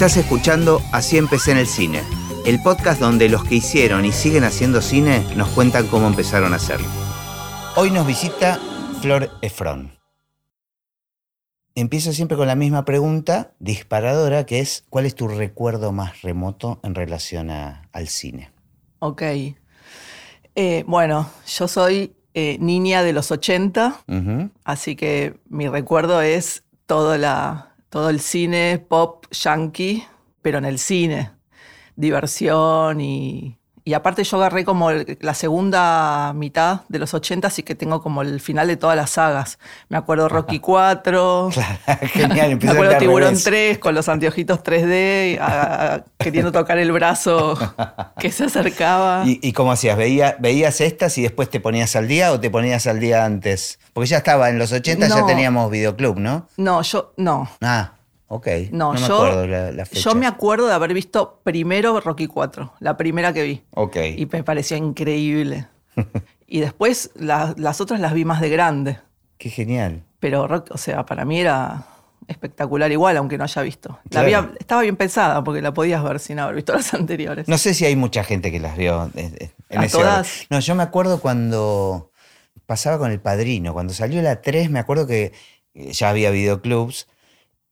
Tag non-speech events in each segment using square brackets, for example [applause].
Estás escuchando Así empecé en el cine, el podcast donde los que hicieron y siguen haciendo cine nos cuentan cómo empezaron a hacerlo. Hoy nos visita Flor Efron. Empiezo siempre con la misma pregunta disparadora, que es ¿cuál es tu recuerdo más remoto en relación a- al cine? Ok. Eh, bueno, yo soy eh, niña de los 80, Ujú. así que mi recuerdo es todo, la, todo el cine pop yankee, pero en el cine. Diversión y... Y aparte yo agarré como la segunda mitad de los 80, así que tengo como el final de todas las sagas. Me acuerdo [laughs] Rocky 4, [laughs] Genial, [laughs] me acuerdo Tiburón revés. 3 con los anteojitos 3D, a- a- queriendo tocar el brazo que se acercaba. ¿Y, y cómo hacías? ¿Veía- ¿Veías estas y después te ponías al día o te ponías al día antes? Porque ya estaba, en los 80 ya teníamos videoclub, ¿no? No, yo no. Ah, ok. No, me yo, acuerdo la, la fecha. yo me acuerdo de haber visto primero Rocky 4, la primera que vi. Ok. Y me pareció increíble. [laughs] y después la- las otras las vi más de grande. Qué genial. Pero, Rock- o sea, para mí era espectacular igual, aunque no haya visto. La Claro. había- estaba bien pensada porque la podías ver sin haber visto [laughs] las anteriores. No sé si hay mucha gente que las vio eh, eh, en ¿A ese todas? No, yo me acuerdo cuando pasaba con El Padrino. Cuando salió la 3, me acuerdo que eh, ya había videoclubs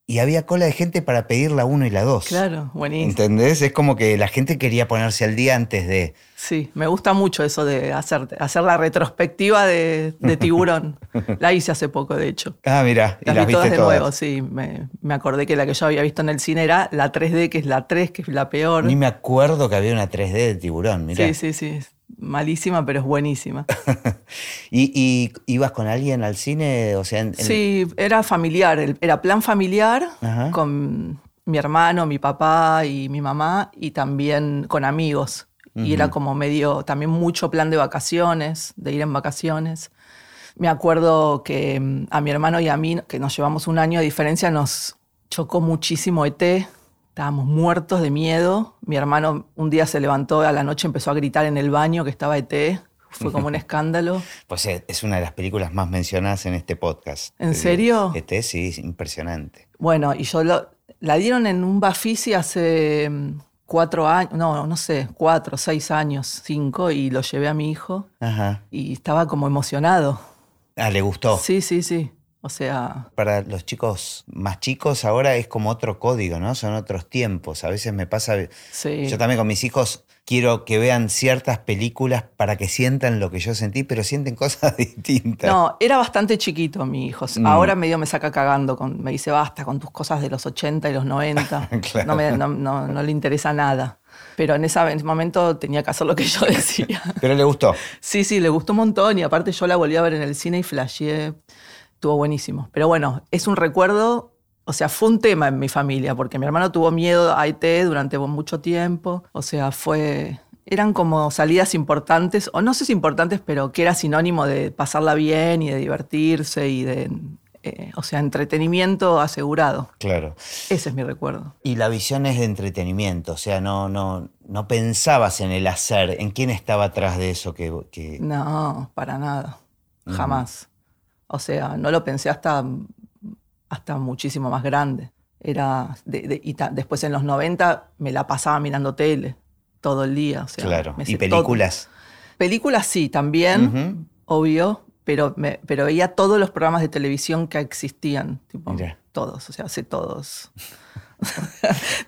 y había cola de gente para pedir la 1 y la 2. Claro, buenísimo. ¿Entendés? Es como que la gente quería ponerse al día antes de... Sí, me gusta mucho eso de hacer, hacer la retrospectiva de, de Tiburón. [laughs] La hice hace poco, de hecho. Ah, mira, y Las las vi todas viste de todas. nuevo, sí. Me, me acordé que la que yo había visto en el cine era la 3D, que es la 3, que es la peor. Ni me acuerdo que había una 3D de tiburón, mirá. Sí, sí, sí. Malísima, pero es buenísima. [laughs] ¿Y, y ibas con alguien al cine? O sea, en- en- Sí, era familiar, era plan familiar Ajá. con mi hermano, mi papá y mi mamá y también con amigos. Y era como medio, también mucho plan de vacaciones, de ir en vacaciones. Me acuerdo que mm, a mi hermano y a mí, que nos llevamos un año de diferencia, nos chocó muchísimo ET. Estábamos muertos de miedo. Mi hermano un día se levantó a la noche, empezó a gritar en el baño que estaba ET. Fue como un [laughs] escándalo. Pues es una de las películas más mencionadas en este podcast. ¿En serio? Este sí, es impresionante. Bueno, y yo lo- la dieron en un Bafisi hace mm, cuatro años, no, no sé, cuatro, seis años, cinco, y lo llevé a mi hijo Ajá. y estaba como emocionado. Ah, le gustó. Sí, sí, sí. O sea, Para los chicos más chicos ahora es como otro código, ¿no? Son otros tiempos. A veces me pasa, sí. yo también con mis hijos quiero que vean ciertas películas para que sientan lo que yo sentí, pero sienten cosas [laughs] distintas. No, era bastante chiquito mi hijo. Mm. Ahora medio me saca cagando, con, me dice basta con tus cosas de los 80 y los 90. [laughs] Claro. no, me- no- no- no le interesa nada. Pero en, esa- en ese momento tenía que hacer lo que yo [laughs] decía. Pero le gustó. Sí, sí, le gustó un montón y aparte yo la volví a ver en el cine y flasheé. Estuvo buenísimo. Pero bueno, es un recuerdo, o sea, fue un tema en mi familia porque mi hermano tuvo miedo a IT durante mucho tiempo. O sea, fue... Eran como salidas importantes, o no sé si importantes, pero que era sinónimo de pasarla bien y de divertirse y de, eh, o sea, entretenimiento asegurado. Claro. Ese es mi recuerdo. Y la visión es de entretenimiento, o sea, no, no, no pensabas en el hacer, en quién estaba atrás de eso que... que- No, para nada. Jamás. O sea, no lo pensé hasta, hasta muchísimo más grande. Era de- de- y ta- después en los 90 me la pasaba mirando tele todo el día. o sea, claro. me Y películas. todo. Películas sí, también, Ujú. obvio, pero, me- pero veía todos los programas de televisión que existían. Tipo, todos, o sea, sé todos.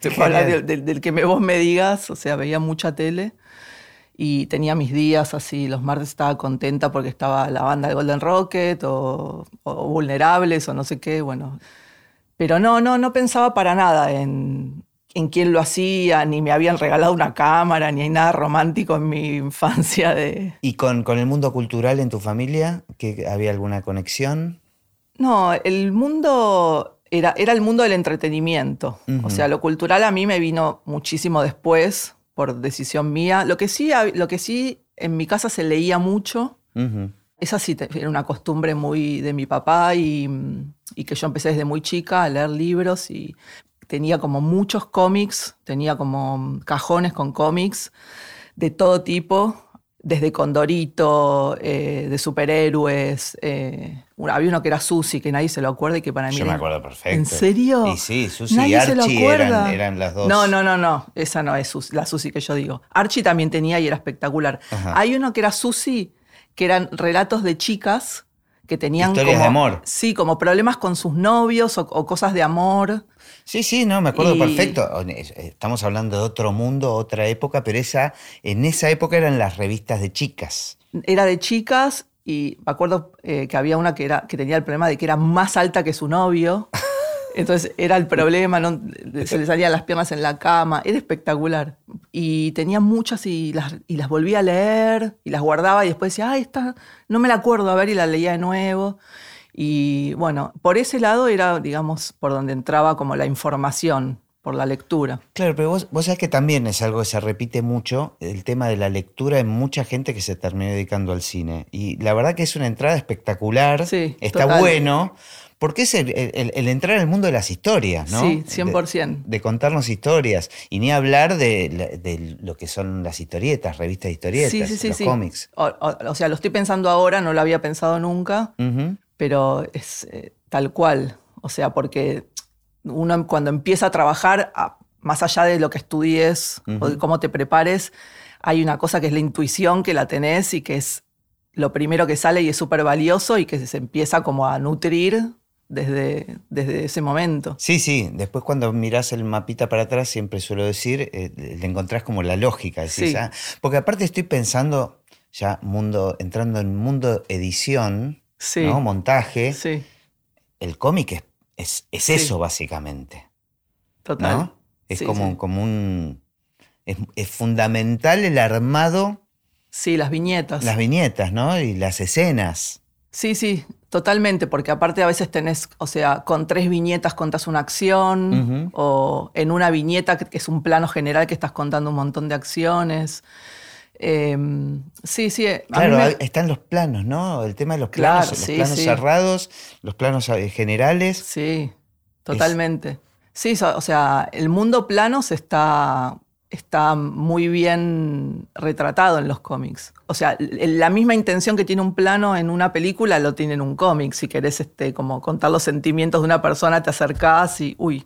Te puedo hablar Genial. del, del- del que me, vos me digas, o sea, veía mucha tele y tenía mis días así, los martes estaba contenta porque estaba la banda de Golden Rocket o, o Vulnerables o no sé qué, bueno. Pero no, no, no pensaba para nada en, en quién lo hacía, ni me habían regalado una cámara, ni hay nada romántico en mi infancia de... ¿Y con, con el mundo cultural en tu familia? ¿Que ¿Había alguna conexión? No, el mundo era, era el mundo del entretenimiento. Ujú. O sea, lo cultural a mí me vino muchísimo después, por decisión mía. Lo que sí, lo que sí en mi casa se leía mucho. Esa sí era una costumbre muy de mi papá y, y que yo empecé desde muy chica a leer libros y tenía como muchos cómics, tenía como cajones con cómics de todo tipo. Desde Condorito, eh, de superhéroes. eh, había uno que era Susi, que nadie se lo acuerda y que para mí. Yo me acuerdo perfecto. ¿En serio? Y sí, Susi y Nadie Archie eran, eran las dos. No, no, no, no. Esa no es Susi- la Susi que yo digo. Archie también tenía y era espectacular. Ajá. Hay uno que era Susi, que eran relatos de chicas que tenían Historias como, de amor. Sí, como problemas con sus novios o, o cosas de amor. Sí, sí, no, me acuerdo Y- perfecto. Estamos hablando de otro mundo, otra época, pero esa, en esa época eran las revistas de chicas. Era de chicas y me acuerdo eh, que había una que, era, que tenía el problema de que era más alta que su novio. [laughs] Entonces era el problema, ¿no? se le salían las piernas en la cama, era espectacular. Y tenía muchas y las, y las volvía a leer y las guardaba y después decía, ay, esta no me la acuerdo, a ver, y la leía de nuevo. Y bueno, por ese lado era, digamos, por donde entraba como la información, por la lectura. Claro, pero vos, vos sabés que también es algo que se repite mucho, el tema de la lectura en mucha gente que se terminó dedicando al cine. Y la verdad que es una entrada espectacular, Sí, está total. bueno, porque es el, el- el entrar al mundo de las historias, ¿no? Sí, De- 100%. De, contarnos historias. Y ni hablar de, de lo que son las historietas, revistas de historietas, sí, sí, sí, los cómics. O, o- o sea, lo estoy pensando ahora, no lo había pensado nunca. Pero es eh, tal cual. O sea, porque uno cuando empieza a trabajar, más allá de lo que estudies o de cómo te prepares, hay una cosa que es la intuición que la tenés y que es lo primero que sale y es súper valioso y que se empieza como a nutrir desde, desde ese momento. Sí, sí. Después cuando mirás el mapita para atrás, siempre suelo decir, eh, le encontrás como la lógica. decís, Sí. ah, porque aparte estoy pensando, ya mundo, entrando en mundo edición, Sí, ¿no? montaje, sí, el cómic es, es, eso básicamente. total. ¿no? Es como, como un... Es, es fundamental el armado, Sí, las viñetas. las viñetas, ¿no? Y las escenas. Sí, sí, totalmente, porque aparte a veces tenés, o sea, con tres viñetas contás una acción, o en una viñeta que es un plano general que estás contando un montón de acciones. Eh, sí, sí. Claro, me- están los planos, ¿no? El tema de los Claro, planos, los sí, planos sí. cerrados, los planos eh, generales. Sí, totalmente. Sí, o sea, el mundo planos está, está muy bien retratado en los cómics. O sea, la misma intención que tiene un plano en una película lo tiene en un cómic. Si querés este, como contar los sentimientos de una persona, te acercás y, uy.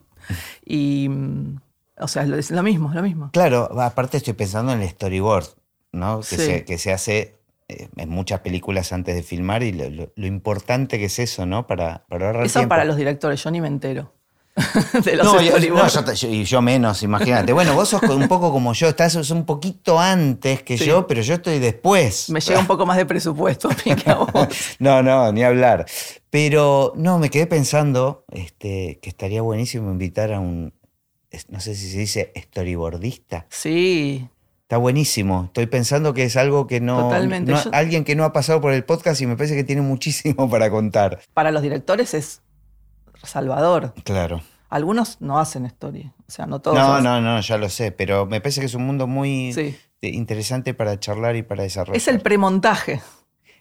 Y, mm, o sea, es lo, mismo, es lo mismo. Claro, aparte estoy pensando en el storyboard, ¿no? Que, Sí. se, que se hace eh, en muchas películas antes de filmar y lo, lo- lo importante que es eso, ¿no? Para, para ahorrar Eso tiempo. para los directores, yo ni me entero. [laughs] de los No, yo, no, yo menos, imagínate. Bueno, vos sos un poco como yo, estás un poquito antes que Sí. yo, pero yo estoy después. Me llega un poco más de presupuesto que a vos. [laughs] No, no, ni hablar. Pero no, me quedé pensando este, que estaría buenísimo invitar a un, no sé si se dice storyboardista. Sí, Está buenísimo. Estoy pensando que es algo que no, Totalmente. no- Alguien que no ha pasado por el podcast y me parece que tiene muchísimo para contar. para los directores es salvador. Claro. Algunos no hacen story, o sea, no todos. No, hacen. no, no, ya lo sé, pero me parece que es un mundo muy Sí. eh, interesante para charlar y para desarrollar. Es el premontaje,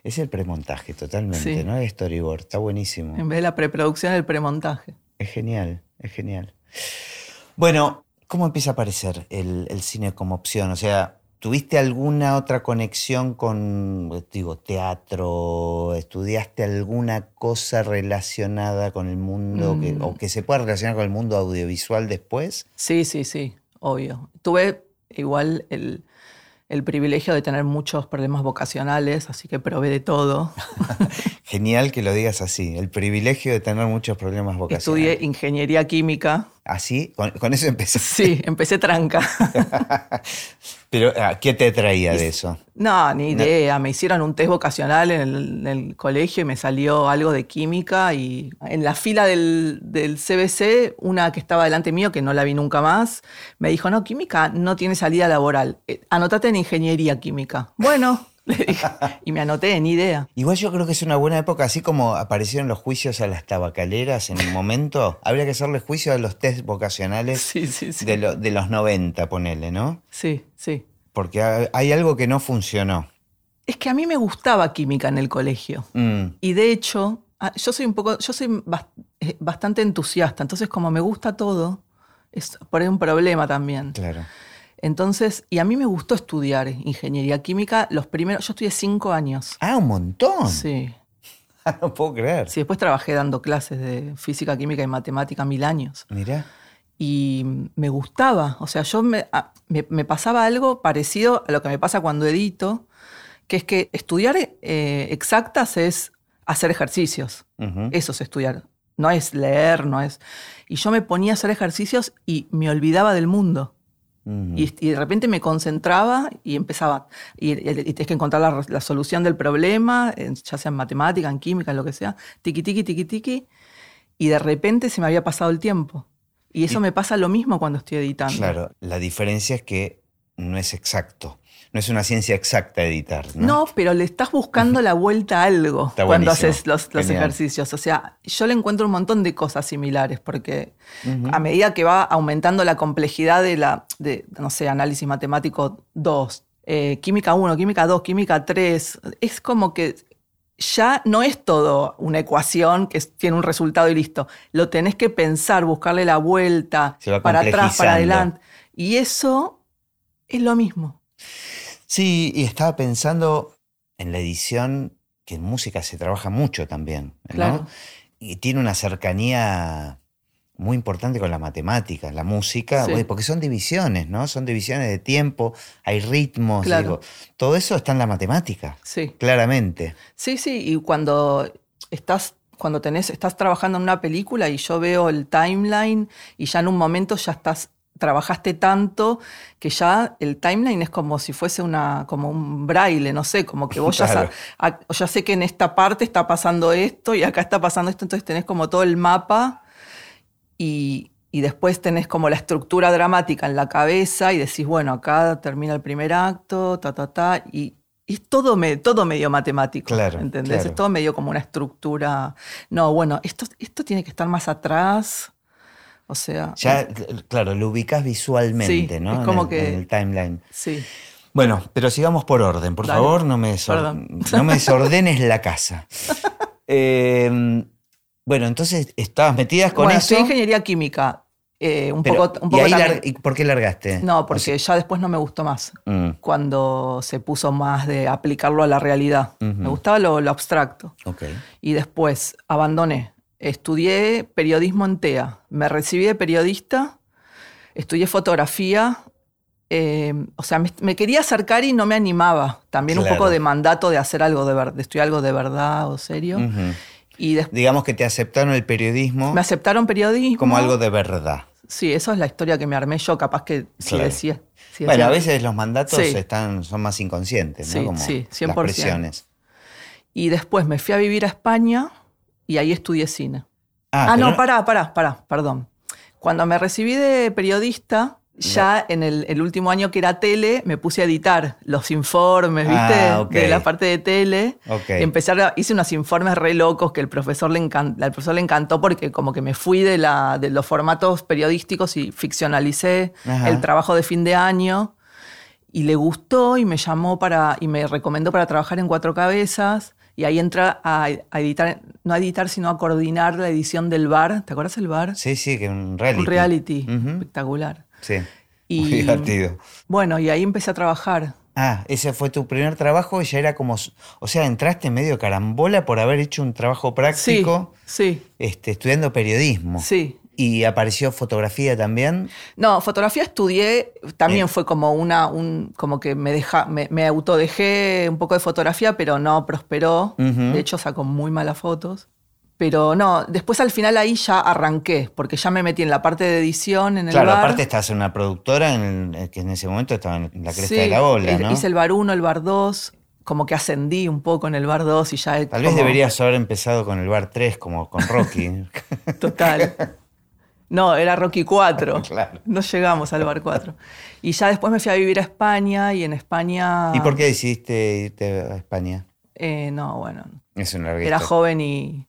Es el premontaje, totalmente, Sí. ¿no? El storyboard, está buenísimo. en vez de la preproducción, el premontaje. Es genial, es genial. Bueno, ¿cómo empieza a aparecer el, el cine como opción? O sea, ¿tuviste alguna otra conexión con, digo, teatro? ¿Estudiaste alguna cosa relacionada con el mundo que- Mm. o que se pueda relacionar con el mundo audiovisual después? Sí, sí, sí, obvio. Tuve igual el, el privilegio de tener muchos problemas vocacionales, así que probé de todo. [laughs] Genial que lo digas así, el privilegio de tener muchos problemas vocacionales. Estudié ingeniería química. Así, con, con eso empecé. [laughs] Sí, empecé tranca. [laughs] Pero, ah, ¿qué te traía de eso? No, ni idea. Me hicieron un test vocacional en el, en el colegio y me salió algo de química. Y en la fila del, del CBC, una que estaba delante mío, que no la vi nunca más, me dijo: No, química no tiene salida laboral. Eh, Anotate en ingeniería química. Bueno. Y me anoté, ni idea. Igual yo creo que es una buena época, así como aparecieron los juicios a las tabacaleras en un momento, habría que hacerle juicio a los test vocacionales Sí, sí, sí. de, lo- de los 90, ponele, ¿no? Sí, sí. Porque ha- hay algo que no funcionó. Es que a mí me gustaba química en el colegio. Mm, Y de hecho, ah, yo soy un poco, yo soy eh, bastante entusiasta, entonces como me gusta todo, es por ahí un problema también. claro. Entonces, y a mí me gustó estudiar ingeniería química los primeros, yo estudié cinco años. Ah, un montón. Sí. [laughs] no puedo creer. Sí, después trabajé dando clases de física, química y matemática mil años. Mira. Y me gustaba, o sea, yo me, me, pasaba algo parecido a lo que me pasa cuando edito, que es que estudiar eh, exactas es hacer ejercicios. Eso es estudiar. No es leer, no es... Y yo me ponía a hacer ejercicios y me olvidaba del mundo y, de repente me concentraba y empezaba. Y, tienes que encontrar la, solución del problema, ya sea en matemática, en química, en lo que sea. Tiki, tiki, tiki, tiki. Y de repente se me había pasado el tiempo. Y eso me pasa lo mismo cuando estoy editando. Claro, la diferencia es que no es exacto no es una ciencia exacta editar. No, no pero le estás buscando la vuelta a algo [laughs] cuando haces los, ejercicios. O sea, yo le encuentro un montón de cosas similares, porque a medida que va aumentando la complejidad de la, de, no sé, análisis matemático 2, eh, química 1, química 2, química 3, es como que ya no es todo una ecuación que tiene un resultado y listo. Lo tenés que pensar, buscarle la vuelta, para atrás, para adelante. Y eso es lo mismo. Sí, y estaba pensando en la edición, que en música se trabaja mucho también, ¿no? Y tiene una cercanía muy importante con la matemática, la música, porque son divisiones, ¿no? Son divisiones de tiempo, hay ritmos, digo, todo eso está en la matemática, sí. claramente. Sí, sí, y cuando estás cuando tenés, estás trabajando en una película y yo veo el timeline y ya en un momento ya estás trabajaste tanto que ya el timeline es como si fuese una, como un braille, no sé, como que vos ya, ya sé que en esta parte está pasando esto y acá está pasando esto, entonces tenés como todo el mapa y, después tenés como la estructura dramática en la cabeza y decís, bueno, acá termina el primer acto, ta, ta, ta, y, es todo, todo medio matemático, claro, ¿entendés? Es todo medio como una estructura. No, bueno, esto, esto tiene que estar más atrás, o sea. Ya, claro, lo ubicas visualmente, ¿no? Es como en que. En el timeline. Sí. Bueno, pero sigamos por orden. Por favor, no me, no me desordenes la casa. [laughs] Em, bueno, entonces estabas metidas con bueno, eso. ingeniería química. Eh, un poco, un poco ¿y, por qué largaste? No, porque ya después no me gustó más. Mm. Cuando se puso más de aplicarlo a la realidad. Me gustaba lo, lo abstracto. Okay. Y después abandoné estudié periodismo en TEA, me recibí de periodista, estudié fotografía, eh, o sea, me, quería acercar y no me animaba. También un poco de mandato de hacer algo de, de estudiar algo de verdad o serio. y Digamos que te aceptaron el periodismo. Me aceptaron periodismo. Como algo de verdad. Sí, eso es la historia que me armé yo, capaz que sí decía. bueno, a veces los mandatos están, son más inconscientes, ¿no? Como sí, 100%. Las presiones. Y después me fui a vivir a España y ahí estudié cine. Ah, ah no, pará, pará, pará, perdón. Cuando me recibí de periodista, ya en el, último año que era tele, me puse a editar los informes, ¿viste? Ah, de la parte de tele. Okay. Empecé hice unos informes re locos que el profesor le, encantó, profesor le encantó porque como que me fui de, la, de los formatos periodísticos y ficcionalicé el trabajo de fin de año. Y le gustó y me llamó para, y me recomendó para trabajar en Cuatro Cabezas. Y ahí entra a, editar, no a editar, sino a coordinar la edición del bar. ¿Te acuerdas del bar? Sí, sí, que un reality. Un reality, espectacular. Sí. muy divertido. Bueno, y ahí empecé a trabajar. Ah, ese fue tu primer trabajo y ya era como, o sea, entraste medio carambola por haber hecho un trabajo práctico. Sí, sí. Este, estudiando periodismo. Sí, ¿Y apareció fotografía también? No, fotografía estudié, también fue como una, un, como que me deja, me, autodejé un poco de fotografía, pero no prosperó. De hecho, sacó muy malas fotos. Pero no, después al final ahí ya arranqué, porque ya me metí en la parte de edición en el claro, bar. Claro, aparte estás en una productora en que en ese momento estaba en la cresta de la ola, ¿no? hice el bar 1, el bar 2, como que ascendí un poco en el bar 2 y ya... Tal vez deberías haber empezado con el bar 3, como con Rocky. [laughs] Total. No, era Rocky 4. [laughs] No llegamos al bar 4. Y ya después me fui a vivir a España y en España... ¿Y por qué decidiste irte a España? Eh, no, bueno. Es una Era joven y,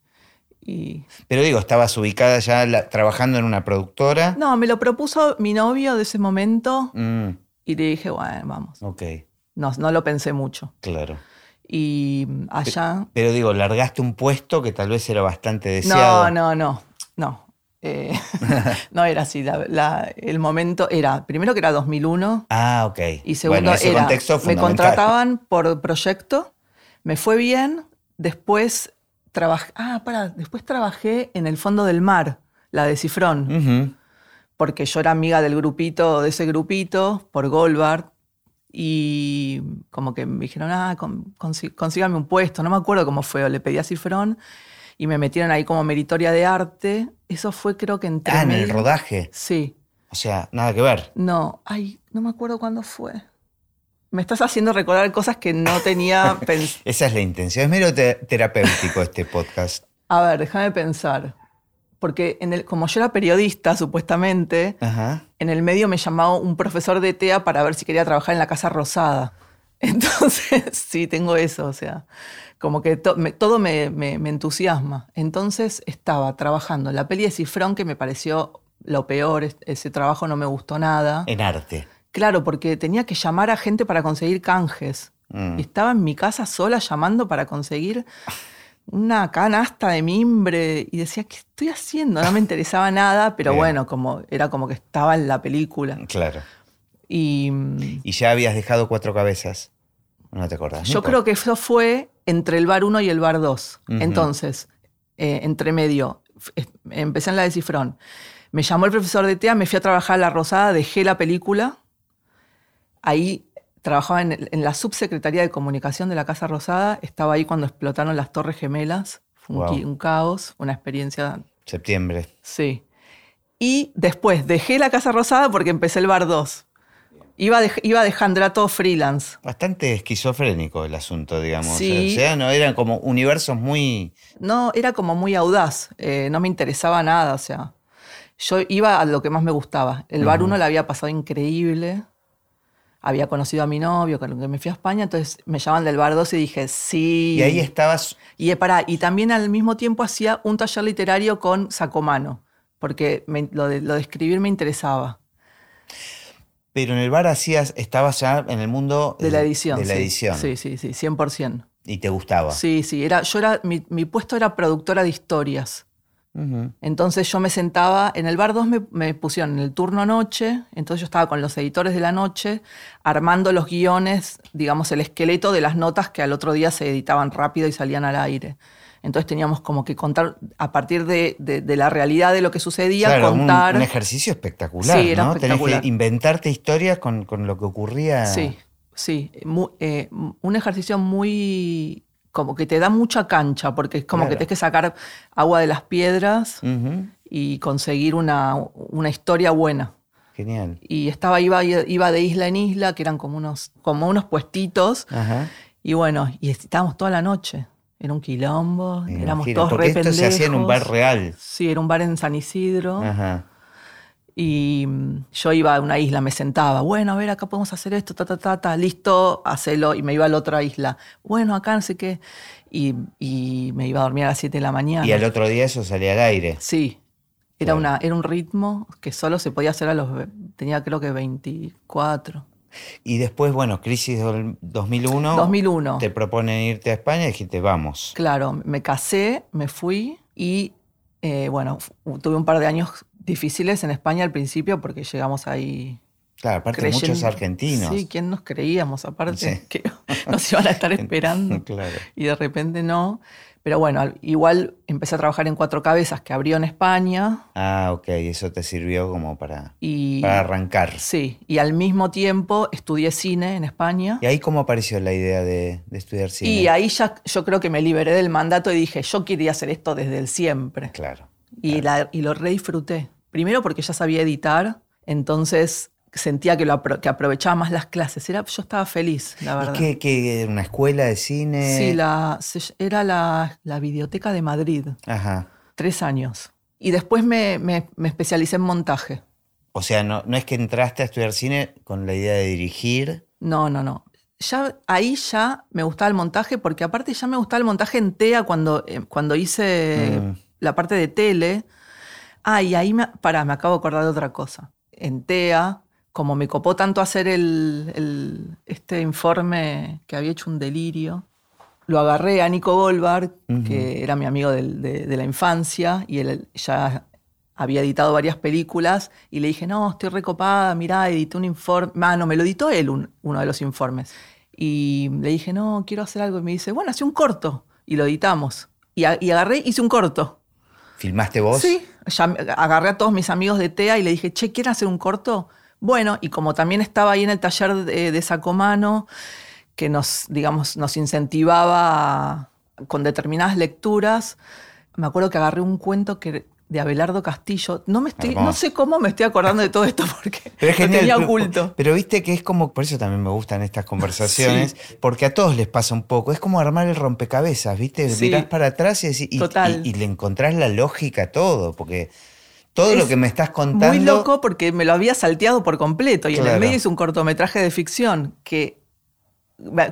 Pero digo, ¿estabas ubicada ya trabajando en una productora? No, me lo propuso mi novio de ese momento mm. y le dije, bueno, vamos. Ok. No, no lo pensé mucho. Claro. Y allá... Pero, digo, largaste un puesto que tal vez era bastante deseado. No, no, no. No. Eh, [laughs] no era así. el momento era, primero que era 2001. Ah, ok. Y segundo era, me contrataban por proyecto, me fue bien, después trabajé, ah, para, después trabajé en el fondo del mar, la de Cifrón, porque yo era amiga del grupito, de ese grupito, por Goldbart, y como que me dijeron, ah, consígame un puesto, no me acuerdo cómo fue, o le pedí a Cifrón, y me metieron ahí como meritoria de arte. Eso fue creo que entre Ah, en el rodaje. Sí. O sea, nada que ver. No, ay, no me acuerdo cuándo fue. Me estás haciendo recordar cosas que no tenía pensado. [laughs] Esa es la intención. Es medio terapéutico este podcast. A ver, déjame pensar. Porque en el, como yo era periodista, supuestamente, en el medio me llamaba un profesor de TEA para ver si quería trabajar en la Casa Rosada. [laughs] Entonces, [laughs] sí, tengo eso, o sea como que todo me, entusiasma. Entonces estaba trabajando en la peli de Cifrón, que me pareció lo peor, ese trabajo no me gustó nada. En arte. Claro, porque tenía que llamar a gente para conseguir canjes. Mm. Estaba en mi casa sola llamando para conseguir una canasta de mimbre y decía, ¿qué estoy haciendo? No me interesaba [laughs] nada, pero bueno, como, era como que estaba en la película. Claro. Y, ¿Y ya habías dejado cuatro cabezas. No te acordás. Yo creo que eso fue entre el bar 1 y el bar 2. Entonces, eh, entre medio, empecé en la de Cifrón. Me llamó el profesor de TEA, me fui a trabajar a La Rosada, dejé la película. Ahí trabajaba en, la subsecretaría de comunicación de la Casa Rosada. Estaba ahí cuando explotaron las Torres Gemelas. Fue un, un caos, una experiencia. Septiembre. Sí. Y después dejé la Casa Rosada porque empecé el bar 2. Iba, iba dejando, era todo freelance. Bastante esquizofrénico el asunto, digamos. Sí. O sea, no eran como universos muy. No, era como muy audaz. Eh, no me interesaba nada. O sea, yo iba a lo que más me gustaba. El bar 1 le había pasado increíble. Había conocido a mi novio, con el que me fui a España, entonces me llaman del bar 2 y dije, sí. Y ahí estabas. Y, eh, para, y también al mismo tiempo hacía un taller literario con Sacomano, porque lo, de, lo de escribir me interesaba. Pero en el bar hacías, estabas ya en el mundo de la edición. De la sí. edición. Sí, sí, sí, 100%. ¿Y te gustaba? Sí, sí. Era, yo era, mi, puesto era productora de historias. Entonces yo me sentaba, en el bar 2 me, pusieron en el turno noche, entonces yo estaba con los editores de la noche armando los guiones, digamos, el esqueleto de las notas que al otro día se editaban rápido y salían al aire. Entonces teníamos como que contar a partir de, la realidad de lo que sucedía, contar. Un, ejercicio espectacular. Sí, era ¿no? Tenés que inventarte historias con, lo que ocurría. Sí, sí. Eh, un ejercicio muy. como que te da mucha cancha, porque es como que tienes que sacar agua de las piedras y conseguir una, historia buena. Genial. Y estaba, iba, iba de isla en isla, que eran como unos, como unos puestitos. Y bueno, y estábamos toda la noche. Era un quilombo, éramos todos re esto se hacía en un bar real. Sí, era un bar en San Isidro. Y mm, yo iba a una isla, me sentaba, bueno, a ver, acá podemos hacer esto, ta, ta, ta, ta, listo, hacelo. Y me iba a la otra isla, bueno, acá no sé qué. Y, me iba a dormir a las 7 de la mañana. Y al otro día eso salía al aire. Sí. Era, una, era un ritmo que solo se podía hacer a los. Tenía creo que 24. Y después, bueno, crisis del 2001. 2001. Te proponen irte a España y dijiste, vamos. Claro, me casé, me fui y, eh, bueno, tuve un par de años difíciles en España al principio porque llegamos ahí. Claro, aparte muchos argentinos. Sí, ¿quién nos creíamos? Aparte, [laughs] que nos iban a estar [laughs] esperando. [laughs] claro. Y de repente no. Pero bueno, igual empecé a trabajar en Cuatro Cabezas, que abrió en España. Ah, ok, eso te sirvió como para, para arrancar. Sí, y al mismo tiempo estudié cine en España. ¿Y ahí cómo apareció la idea de, estudiar cine? Y ahí ya yo creo que me liberé del mandato y dije, yo quería hacer esto desde el siempre. Claro. Y, La, y lo re disfruté. Primero porque ya sabía editar, entonces sentía que, lo que aprovechaba más las clases. Era, yo estaba feliz, la verdad. ¿Y qué, era una escuela de cine? Sí, la, era la, la Videoteca de Madrid. Ajá. Tres años. Y después me, me, especialicé en montaje. O sea, no, no es que entraste a estudiar cine con la idea de dirigir. No, no, no. Ya, ahí ya me gustaba el montaje, porque aparte ya me gustaba el montaje en TEA cuando, eh, cuando hice mm. la parte de tele. Ah, y ahí me, pará, me acabo de acordar de otra cosa. En TEA como me copó tanto hacer el, este informe que había hecho un delirio, lo agarré a Nico Goldberg, que era mi amigo de, la infancia, y él ya había editado varias películas y le dije, no, estoy recopada, mirá, edité un informe. Ah, no, me lo editó él uno de los informes. Y le dije, no, quiero hacer algo. Y me dice, bueno, hace un corto. Y lo editamos. Y, y agarré, hice un corto. ¿Filmaste vos? Sí. agarré a todos mis amigos de TEA y le dije, che, ¿quieren hacer un corto? Bueno, y como también estaba ahí en el taller de, de Sacomano, que nos, digamos, nos incentivaba con determinadas lecturas, me acuerdo que agarré un cuento que de Abelardo Castillo. No me estoy, no sé cómo me estoy acordando de todo esto porque [laughs] pero tenía oculto. Pero, viste que es como, por eso también me gustan estas conversaciones, [laughs] porque a todos les pasa un poco. Es como armar el rompecabezas, ¿viste? Mirás para atrás y, y, le encontrás la lógica a todo, porque todo lo que me estás contando. Muy loco porque me lo había salteado por completo. Y en el medio es un cortometraje de ficción que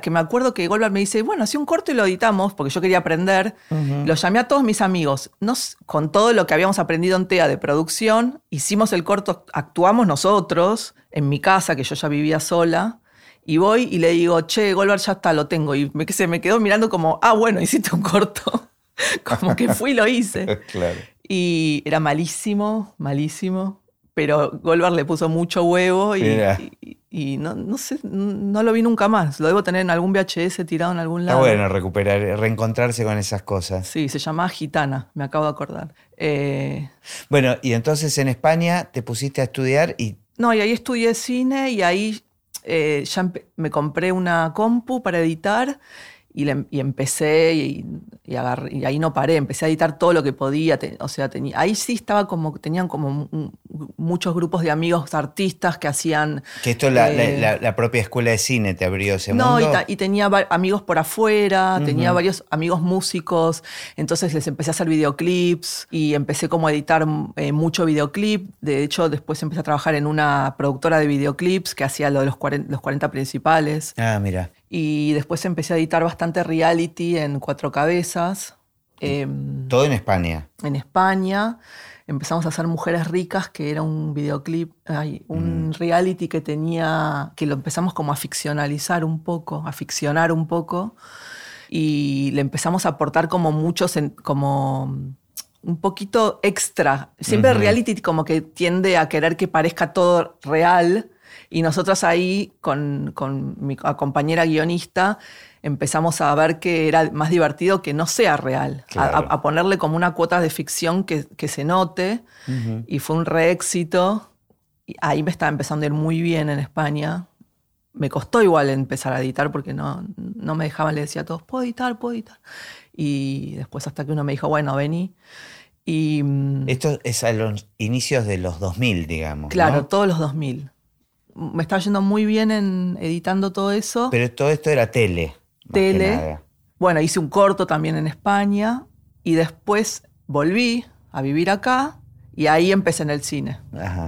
que me acuerdo que Goldberg me dice, bueno, hacía un corto y lo editamos, porque yo quería aprender. Lo llamé a todos mis amigos. Nos, con todo lo que habíamos aprendido en TEA de producción, hicimos el corto, actuamos nosotros, en mi casa, que yo ya vivía sola. Y voy y le digo, che, Goldberg ya está, lo tengo. Y me, se me quedó mirando como, ah, bueno, [laughs] hiciste un corto. [laughs] como que fui y lo hice. [laughs] claro. Y era malísimo, malísimo. Pero Goldberg le puso mucho huevo y, y no, no, sé, no lo vi nunca más. Lo debo tener en algún VHS tirado en algún lado. Está bueno recuperar, reencontrarse con esas cosas. Sí, se llamaba Gitana, me acabo de acordar. Eh, bueno, y entonces en España te pusiste a estudiar y... No, y ahí estudié cine y ahí eh, ya me compré una compu para editar y, empecé y, y, ahí no paré, empecé a editar todo lo que podía. o sea, tenía, ahí sí estaba como, tenían como muchos grupos de amigos artistas que hacían... Que esto la, la, eh, propia escuela de cine te abrió ese no, mundo. No, y, tenía amigos por afuera, tenía varios amigos músicos, entonces les empecé a hacer videoclips y empecé como a editar eh, mucho videoclip. De hecho, después empecé a trabajar en una productora de videoclips que hacía lo de los los 40 principales. Ah, mira. Y después empecé a editar bastante reality en Cuatro Cabezas. Em, todo en España. En España. Empezamos a hacer Mujeres Ricas, que era un videoclip, un mm. reality que tenía, que lo empezamos como a ficcionalizar un poco, a ficcionar un poco. Y le empezamos a aportar como muchos, como un poquito extra. Siempre reality como que tiende a querer que parezca todo real y nosotros ahí, con, mi compañera guionista, empezamos a ver que era más divertido que no sea real, a, ponerle como una cuota de ficción que, se note. Y fue un reéxito. Ahí me estaba empezando a ir muy bien en España. Me costó igual empezar a editar porque no, no me dejaban, le decía a todos, puedo editar, puedo editar. Y después hasta que uno me dijo, bueno, vení. Y, mm, Esto es a los inicios de los 2000, digamos. Claro, todos los 2000 me estaba yendo muy bien en editando todo eso. Pero todo esto era tele. Tele. Bueno, hice un corto también en España y después volví a vivir acá y ahí empecé en el cine.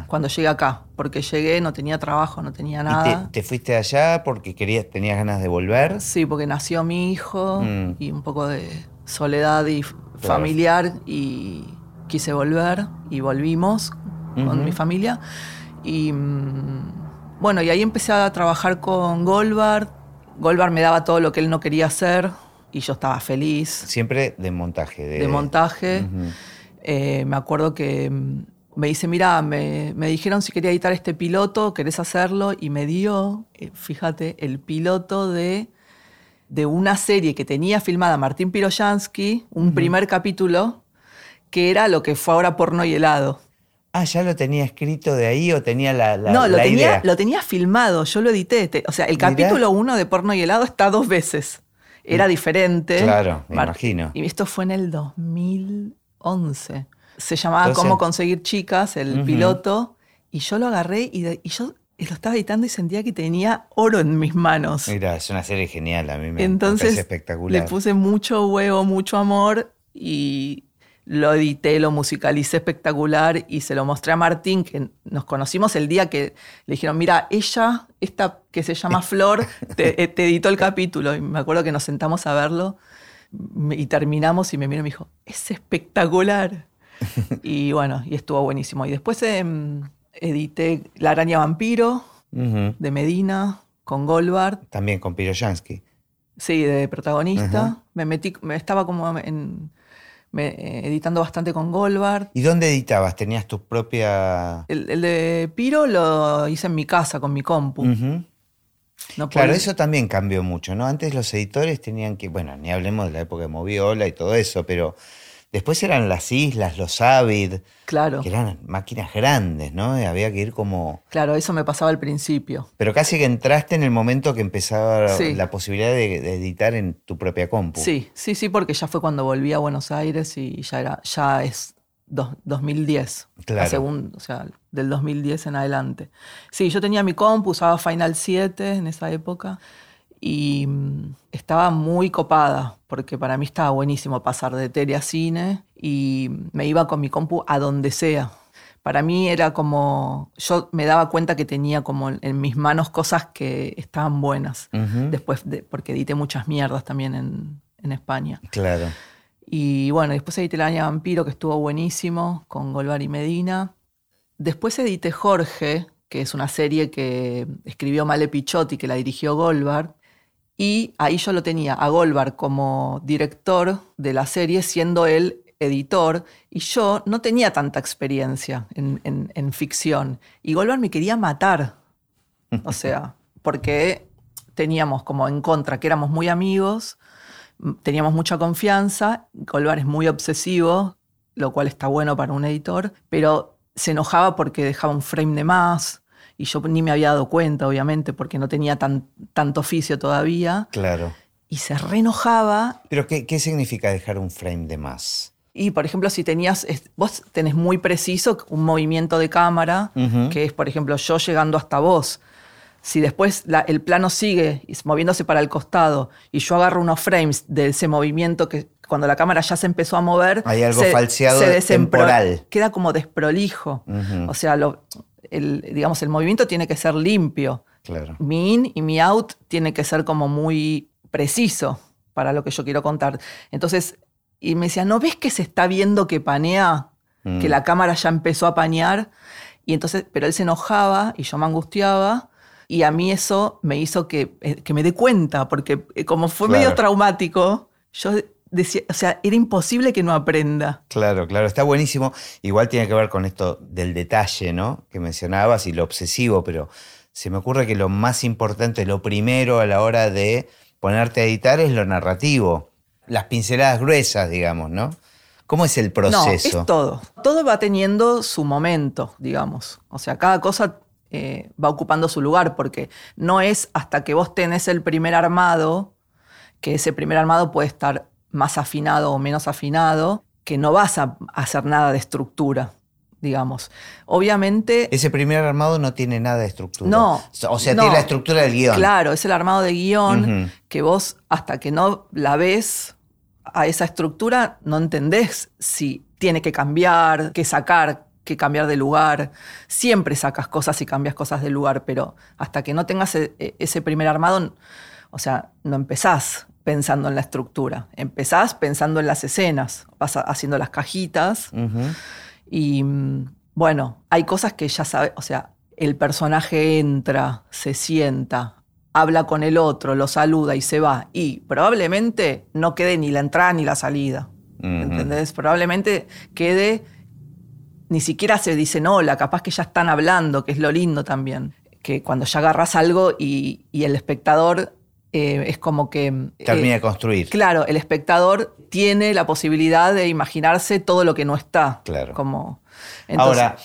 Cuando llegué acá, porque llegué, no tenía trabajo, no tenía nada. te, fuiste allá porque querías, tenías ganas de volver? Sí, porque nació mi hijo mm. y un poco de soledad y familiar y quise volver y volvimos con mi familia. Y mm, bueno, y ahí empecé a trabajar con Goldberg. Goldberg me daba todo lo que él no quería hacer y yo estaba feliz. Siempre de montaje. De, montaje. Eh, me acuerdo que mm, me dice, mira, me, dijeron si quería editar este piloto, ¿querés hacerlo? Y me dio, eh, fíjate, el piloto de, de una serie que tenía filmada Martín Piroyansky, un primer capítulo, que era lo que fue ahora porno y helado. Ah, ¿ya lo tenía escrito de ahí o tenía la, la No, lo, tenía, lo tenía filmado, yo lo edité. O sea, el capítulo 1 de Porno y Helado está dos veces. Era mm. diferente. Claro, me imagino. Y esto fue en el 2011. Se llamaba Cómo conseguir chicas, el piloto. Y yo lo agarré y, yo lo estaba editando y sentía que tenía oro en mis manos. Mira, es una serie genial, a mí me, Entonces, parece espectacular. Le puse mucho huevo, mucho amor y lo edité, lo musicalicé espectacular y se lo mostré a Martín, que nos conocimos el día que le dijeron, mira, ella, esta que se llama [laughs] Flor, te, eh, editó el capítulo. Y me acuerdo que nos sentamos a verlo y terminamos y me miró y me dijo, es espectacular. [laughs] y bueno, y estuvo buenísimo. Y después em, edité La araña vampiro de Medina con Goldbart. También con Piroyansky. Sí, de protagonista. Me metí, me estaba como en editando bastante con Goldberg. ¿Y dónde editabas? ¿Tenías tu propia...? El, el de Piro lo hice en mi casa con mi compu. No Claro, podía- eso también cambió mucho, ¿no? Antes los editores tenían que, bueno, ni hablemos de la época de Moviola y todo eso, pero después eran las islas, los Avid, Claro, que eran máquinas grandes, ¿no? Y había que ir como... claro, eso me pasaba al principio. Pero casi que entraste en el momento que empezaba Sí. la posibilidad de, de editar en tu propia compu. Sí, sí, sí, porque ya fue cuando volví a Buenos Aires y ya era, ya es dos- 2010. Claro. O sea, del 2010 en adelante. Sí, yo tenía mi compu, usaba Final 7 en esa época y mm, estaba muy copada, porque para mí estaba buenísimo pasar de tele a cine y me iba con mi compu a donde sea. Para mí era como, yo me daba cuenta que tenía como en, mis manos cosas que estaban buenas, después de, porque edité muchas mierdas también en, en España. Claro. Y bueno, después edité La Araña Vampiro, que estuvo buenísimo, con Golvar y Medina. Después edité Jorge, que es una serie que escribió Male Pichotti, que la dirigió Golvar. Y ahí yo lo tenía a Golvar como director de la serie, siendo él editor, y yo no tenía tanta experiencia en, en- en ficción. Y Golvar me quería matar. O [laughs] sea, porque teníamos como en contra que éramos muy amigos, teníamos mucha confianza, Golvar es muy obsesivo, lo cual está bueno para un editor, pero se enojaba porque dejaba un frame de más y yo ni me había dado cuenta, obviamente, porque no tenía tan, tanto oficio todavía, Claro. y se reenojaba. Pero ¿qué, qué significa dejar un frame de más? Y, por ejemplo, si tenías, vos tenés muy preciso un movimiento de cámara, que es, por ejemplo, yo llegando hasta vos. Si después la- el plano sigue moviéndose para el costado y yo agarro unos frames de ese movimiento que cuando la cámara ya se empezó a mover, Hay algo se- falseado se temporal. Queda como desprolijo. O sea, lo- el, digamos, el movimiento tiene que ser limpio. Claro. Mi in y mi out tiene que ser como muy preciso para lo que yo quiero contar. Entonces, y me decía, ¿no ves que se está viendo que panea? Mm. Que la cámara ya empezó a panear. Y entonces, pero él se enojaba y yo me angustiaba. Y a mí eso me hizo que, eh, que me dé cuenta, porque eh, como fue Claro. medio traumático, yo decía, o sea, era imposible que no aprenda. Claro, claro, está buenísimo. Igual tiene que ver con esto del detalle, ¿no? Que mencionabas y lo obsesivo, pero se me ocurre que lo más importante, lo primero a la hora de ponerte a editar es lo narrativo. Las pinceladas gruesas, digamos, ¿no? ¿Cómo es el proceso? No, es todo. Todo va teniendo su momento, digamos. O sea, cada cosa eh, va ocupando su lugar, porque no es hasta que vos tenés el primer armado, que ese primer armado puede estar más afinado o menos afinado, que no vas a hacer nada de estructura, digamos. Obviamente... Ese primer armado no tiene nada de estructura. No, O sea, no. tiene la estructura del guion. Claro, es el armado de guion que vos, hasta que no la ves a esa estructura, no entendés si tiene que cambiar, que sacar, que cambiar de lugar. Siempre sacas cosas y cambias cosas de lugar, pero hasta que no tengas e- e- ese primer armado, o sea, no empezás pensando en la estructura. Empezás pensando en las escenas, vas haciendo las cajitas. Y mm, bueno, hay cosas que ya sabes, o sea, el personaje entra, se sienta, habla con el otro, lo saluda y se va. Y probablemente no quede ni la entrada ni la salida. Ujú. ¿Entendés? Probablemente quede, ni siquiera se dicen hola, capaz que ya están hablando, que es lo lindo también. Que cuando ya agarras algo y, y el espectador eh, es como que... eh, Termina de construir. Claro, el espectador tiene la posibilidad de imaginarse todo lo que no está. Claro. Como, entonces- Ahora,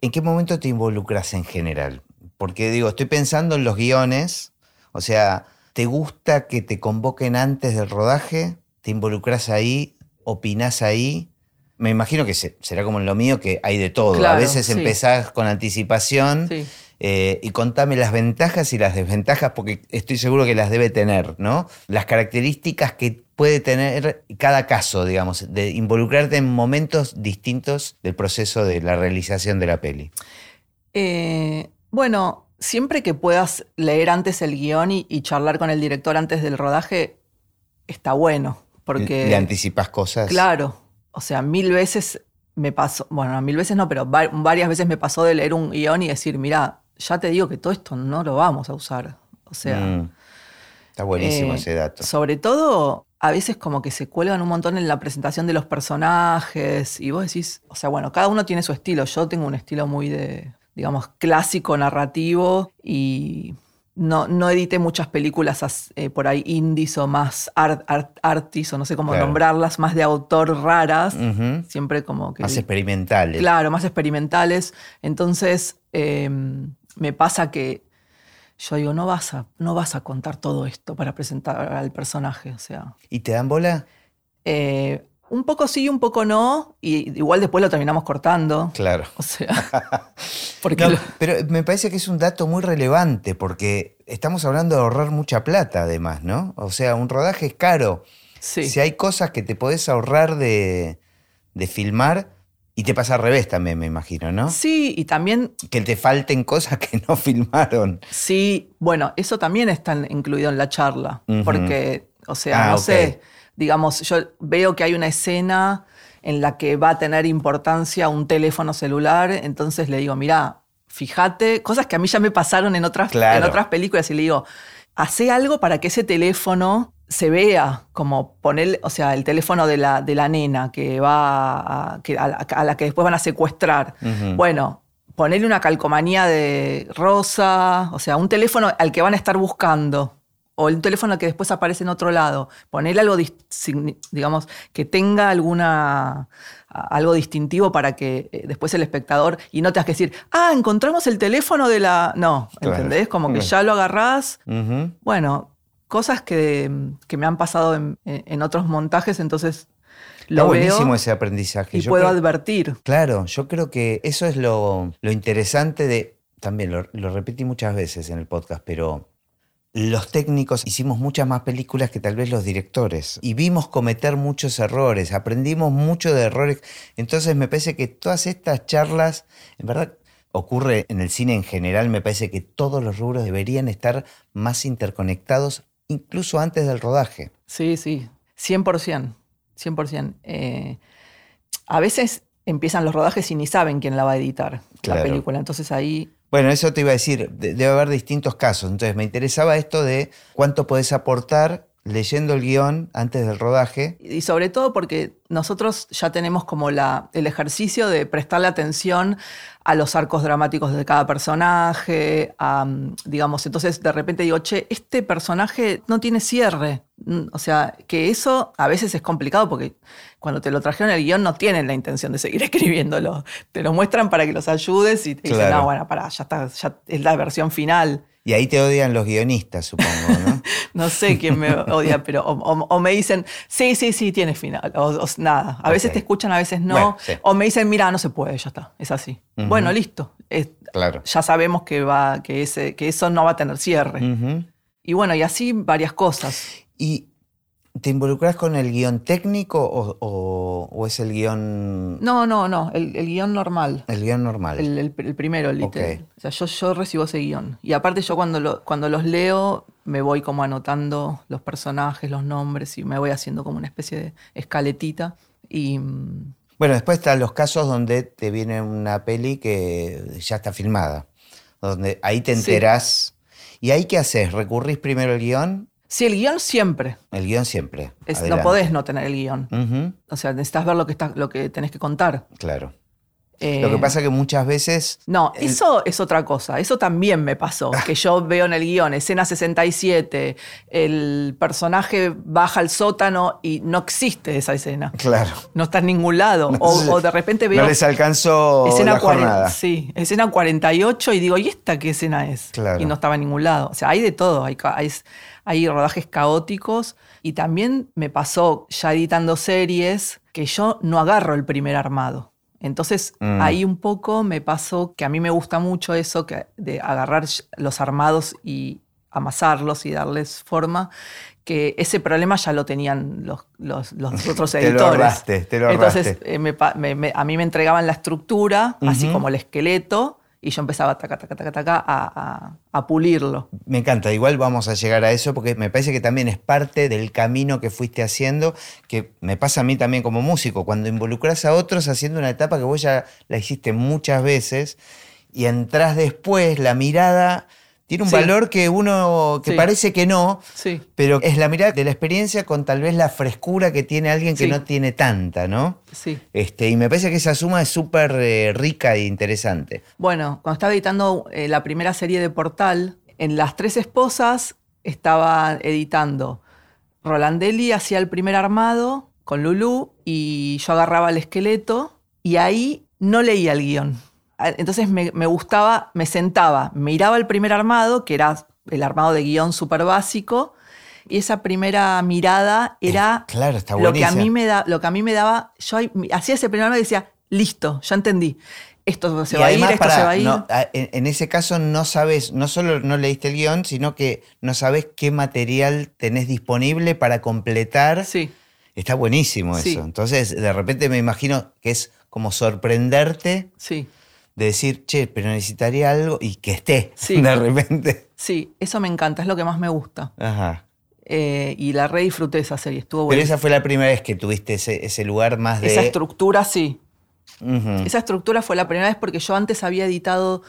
¿en qué momento te involucras en general? Porque digo, estoy pensando en los guiones, o sea, ¿te gusta que te convoquen antes del rodaje? ¿Te involucras ahí? ¿Opinás ahí? Me imagino que se- será como en lo mío, que hay de todo. a veces sí. empezás con anticipación Sí. Eh, y contame las ventajas y las desventajas, porque estoy seguro que las debe tener, ¿no? Las características que puede tener cada caso, digamos, de involucrarte en momentos distintos del proceso de la realización de la peli. Eh, bueno, siempre que puedas leer antes el guion y, y charlar con el director antes del rodaje, está bueno. Porque, ¿Le anticipas cosas? claro, o sea, mil veces me pasó, bueno, mil veces no, pero va- varias veces me pasó de leer un guion y decir, mira, ya te digo que todo esto no lo vamos a usar. O sea, Mm. Está buenísimo Eh, ese dato. Sobre todo a veces como que se cuelgan un montón en la presentación de los personajes y vos decís, o sea, bueno, cada uno tiene su estilo. Yo tengo un estilo muy de, digamos, clásico, narrativo y no, no edité muchas películas eh, por ahí indies o más art, artis o no sé cómo nombrarlas, más de autor raras, siempre como que... Más experimentales. Claro, más experimentales. Entonces em, me pasa que yo digo, no vas, a, no vas a contar todo esto para presentar al personaje, o sea... ¿Y te dan bola? Eh, un poco sí, un poco no, y igual después lo terminamos cortando. Claro. O sea, [laughs] porque pero me parece que es un dato muy relevante porque estamos hablando de ahorrar mucha plata además, ¿no? O sea, un rodaje es caro. Sí. Si hay cosas que te podés ahorrar de, de filmar, y te pasa al revés también, me imagino, ¿no? Sí, y también... Que te falten cosas que no [laughs] filmaron. Sí, bueno, eso también está incluido en la charla, porque, o sea, ah, no sé digamos, yo veo que hay una escena en la que va a tener importancia un teléfono celular, entonces le digo, mira, fíjate, cosas que a mí ya me pasaron en otras, en otras películas y le digo, hace algo para que ese teléfono se vea como poner, o sea, el teléfono de la, de la nena que va a, que, a, la, que después van a secuestrar. Bueno, ponerle una calcomanía de rosa, o sea, un teléfono al que van a estar buscando o el teléfono que después aparece en otro lado, ponerle algo, digamos, que tenga alguna, algo distintivo para que eh, después el espectador, y no tengas que decir, ah, encontramos el teléfono de la... No, ¿entendés? Como que ya lo agarrás. Bueno, cosas que, me han pasado en, otros montajes, entonces... Lo buenísimo ese aprendizaje. Y puedo advertir. Claro, yo creo que eso es lo, interesante de... También lo, lo repetí muchas veces en el podcast, pero los técnicos hicimos muchas más películas que tal vez los directores y vimos cometer muchos errores, aprendimos mucho de errores. Entonces me parece que todas estas charlas, en verdad, ocurre en el cine en general, me parece que todos los rubros deberían estar más interconectados, incluso antes del rodaje. Sí, sí, 100%, 100%. Eh, a veces empiezan los rodajes y ni saben quién la va a editar, la película. Entonces ahí bueno, eso te iba a decir, debe haber distintos casos. Entonces me interesaba esto de cuánto podés aportar leyendo el guion antes del rodaje. Y sobre todo porque nosotros ya tenemos como la, el ejercicio de prestarle atención a los arcos dramáticos de cada personaje, digamos, entonces de repente digo, che, este personaje no tiene cierre. Mm, o sea, que eso a veces es complicado porque cuando te lo trajeron el guion no tienen la intención de seguir [laughs] escribiéndolo. Te lo muestran para que los ayudes y te dicen, no, bueno, para, ya está, ya es la versión final. Y ahí te odian los guionistas, supongo, ¿no? [laughs] no sé quién me odia, pero o, me dicen, sí, sí, sí, tiene final, o, nada. A veces te escuchan, a veces no. O me dicen, mira, no se puede, ya está, es así. Bueno, listo. claro. Ya sabemos que, va, que, ese, que eso no va a tener cierre. Y bueno, y así varias cosas. Y ¿Te involucras con el guion técnico o, es el guion...? No, no, no, el, guion normal. El guion normal. El, primero, el O sea, yo, yo recibo ese guion. Y aparte yo cuando, cuando los leo me voy como anotando los personajes, los nombres y me voy haciendo como una especie de escaletita. Y... Mm, bueno, después están los casos donde te viene una peli que ya está filmada, donde ahí te enterás. ¿Y ahí qué haces? ¿Recurrís primero al guion Sí, el guion siempre. El guion siempre. no podés no tener el guion. O sea, necesitas ver lo que, está, lo que tenés que contar. Claro. lo que eh, pasa es que muchas veces... No, eso es otra cosa. Eso también me pasó. [laughs] que yo veo en el guion, escena 67, el personaje baja al sótano y no existe esa escena. Claro. No está en ningún lado. o, de repente veo... No les alcanzó escena la jornada. Sí, escena 48 y digo, ¿y esta qué escena es? Claro. Y no estaba en ningún lado. O sea, hay de todo. Hay, hay, hay rodajes caóticos y también me pasó ya editando series que yo no agarro el primer armado. Entonces mm. ahí un poco me pasó que a mí me gusta mucho eso que de agarrar los armados y amasarlos y darles forma, que ese problema ya lo tenían los, los, [laughs] otros editores. te lo te lo Entonces eh, a mí me entregaban la estructura, así como el esqueleto, y yo empezaba taca, a, a, pulirlo. Me encanta, igual vamos a llegar a eso porque me parece que también es parte del camino que fuiste haciendo, que me pasa a mí también como músico, cuando involucras a otros haciendo una etapa que vos ya la hiciste muchas veces y entras después, la mirada Tiene un Sí. valor que uno, que Sí. parece que no, Sí, pero es la mirada de la experiencia con tal vez la frescura que tiene alguien que no tiene tanta, ¿no? sí. Este, y me parece que esa suma es súper eh, rica e interesante. Bueno, cuando estaba editando eh, la primera serie de Portal, en Las Tres Esposas estaba editando. Rolandelli hacía el primer armado con Lulú y yo agarraba el esqueleto y ahí no leía el guion. Ah, Entonces me, me gustaba, me sentaba, miraba el primer armado, que era el armado de guion súper básico, y esa primera mirada era Eh, claro, está lo que, a mí me da, lo que a mí me daba, yo hacía ese primer armado y decía, listo, ya entendí. Esto se y va a ir, esto se va a ir. no, en, ese caso no sabes, no solo no leíste el guion, sino que no sabes qué material tenés disponible para completar. Sí, Está buenísimo Sí. eso. Entonces, de repente me imagino que es como sorprenderte sí, de decir, che, pero necesitaría algo y que esté. Sí. De repente. sí, eso me encanta, es lo que más me gusta. Ajá. Eh, y la re disfruté esa serie, estuvo Pero buena. esa fue la primera vez que tuviste ese, ese lugar más de. Esa estructura, sí. Esa estructura fue la primera vez porque yo antes había editado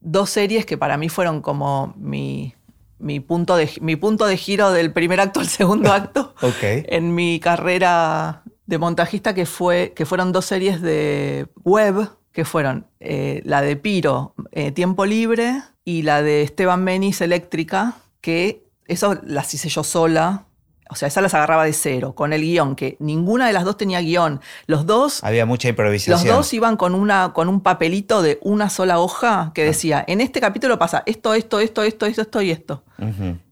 dos series que para mí fueron como mi, mi, punto, de, mi punto de giro del primer acto al segundo [laughs] acto Ok. en mi carrera de montajista, que, fue, que fueron dos series de web, que fueron eh, la de Piro, eh, Tiempo Libre, y la de Esteban Menis, Eléctrica, que eso las hice yo sola. O sea, esas las agarraba de cero, con el guion, que ninguna de las dos tenía guion. Los dos Había mucha improvisación. los dos iban con, una, con un papelito de una sola hoja que decía, en este capítulo pasa esto, esto, esto, esto, esto, esto y esto.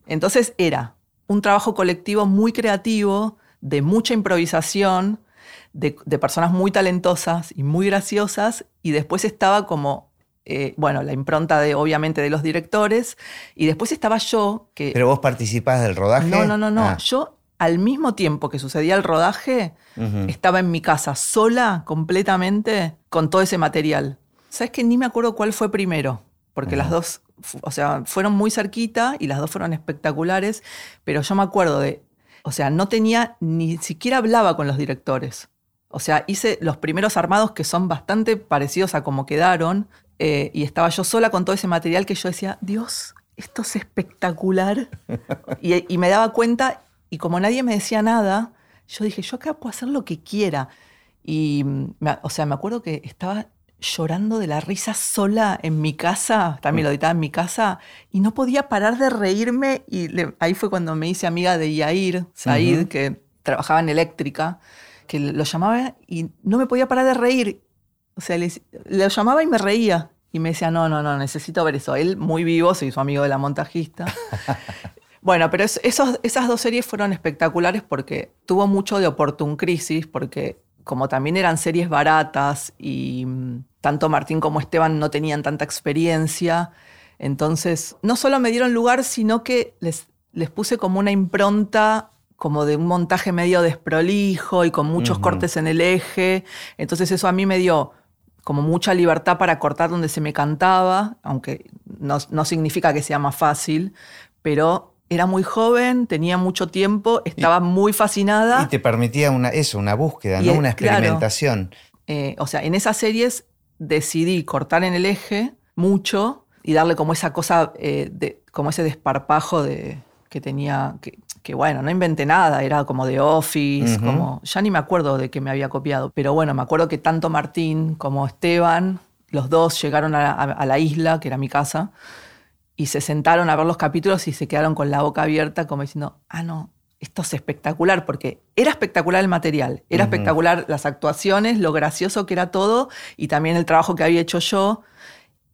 Entonces era un trabajo colectivo muy creativo, de mucha improvisación, de, de personas muy talentosas y muy graciosas, y después estaba como, eh, bueno, la impronta de, obviamente, de los directores, y después estaba yo, que... Pero vos participás del rodaje. no, no, no, no. Ah, Yo, al mismo tiempo que sucedía el rodaje, estaba en mi casa sola completamente con todo ese material. ¿Sabes que ni me acuerdo cuál fue primero? Porque las dos, o sea, fueron muy cerquita y las dos fueron espectaculares, pero yo me acuerdo de, o sea, no tenía, ni siquiera hablaba con los directores. O sea, hice los primeros armados que son bastante parecidos a como quedaron eh, y estaba yo sola con todo ese material que yo decía, Dios, esto es espectacular. [laughs] y, y me daba cuenta y como nadie me decía nada, yo dije, yo acá puedo hacer lo que quiera. Y, mm, me- o sea, me acuerdo que estaba llorando de la risa sola en mi casa, también lo editaba en mi casa, y no podía parar de reírme. Y le- ahí fue cuando me hice amiga de Yair Said, que trabajaba en eléctrica, que lo llamaba y no me podía parar de reír. O sea, le, lo llamaba y me reía. Y me decía, no, no, no, necesito ver eso. Él muy vivo, se hizo amigo de la montajista. [laughs] Bueno, pero es- esos- esas dos series fueron espectaculares porque tuvo mucho de Opportun Crisis, porque como también eran series baratas y mm, tanto Martín como Esteban no tenían tanta experiencia, entonces no solo me dieron lugar, sino que les, les puse como una impronta como de un montaje medio desprolijo y con muchos cortes en el eje. Entonces eso a mí me dio como mucha libertad para cortar donde se me cantaba, aunque no, no significa que sea más fácil, pero era muy joven, tenía mucho tiempo, estaba muy fascinada. Y te permitía una, eso, una búsqueda, Y ¿no? es- Una claro. experimentación. Eh, o sea, en esas series decidí cortar en el eje mucho y darle como esa cosa, eh, de, como ese desparpajo de, que tenía, que, que bueno, no inventé nada, era como de Office, como, ya ni me acuerdo de qué me había copiado, pero bueno, me acuerdo que tanto Martín como Esteban, los dos llegaron a, a- a la isla, que era mi casa, y se sentaron a ver los capítulos y se quedaron con la boca abierta como diciendo, ah, no, esto es espectacular, porque era espectacular el material, era espectacular las actuaciones, lo gracioso que era todo, y también el trabajo que había hecho yo,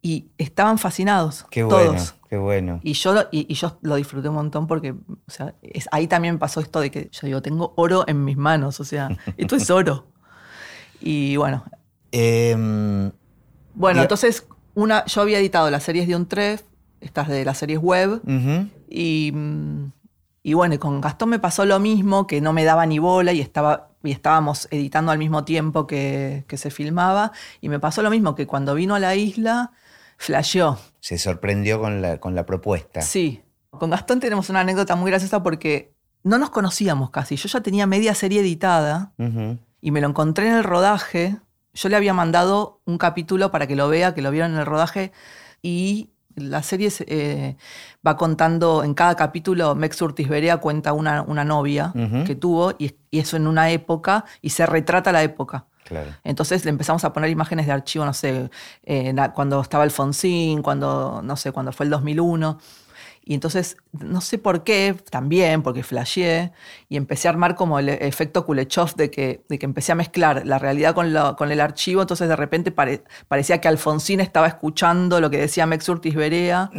y estaban fascinados, Qué todos. bueno, qué bueno. Y yo, lo- y, y yo lo disfruté un montón porque o sea, es- ahí también pasó esto de que yo digo, tengo oro en mis manos, o sea, [laughs] esto es oro. Y bueno, Em, bueno, Y- entonces una, yo había editado las series de un Tref, estas de las series web, y, y bueno, y con Gastón me pasó lo mismo, que no me daba ni bola y, estaba, y estábamos editando al mismo tiempo que, que se filmaba, y me pasó lo mismo, que cuando vino a la isla, flasheó. Se sorprendió con la, con la propuesta. Sí. Con Gastón tenemos una anécdota muy graciosa porque no nos conocíamos casi. Yo ya tenía media serie editada y me lo encontré en el rodaje. Yo le había mandado un capítulo para que lo vea, que lo vieron en el rodaje y la serie eh, va contando en cada capítulo, Mex Urtis Berea cuenta una, una novia que tuvo y, eso en una época y se retrata la época. Claro. Entonces le empezamos a poner imágenes de archivo, no sé, eh, cuando estaba Alfonsín, cuando, no sé, cuando fue el 2001. Y entonces, no sé por qué, también porque flasheé, y empecé a armar como el efecto Kulechov de que, de que empecé a mezclar la realidad con, con el archivo, entonces de repente parecía que Alfonsín estaba escuchando lo que decía Mex Urtis Berea.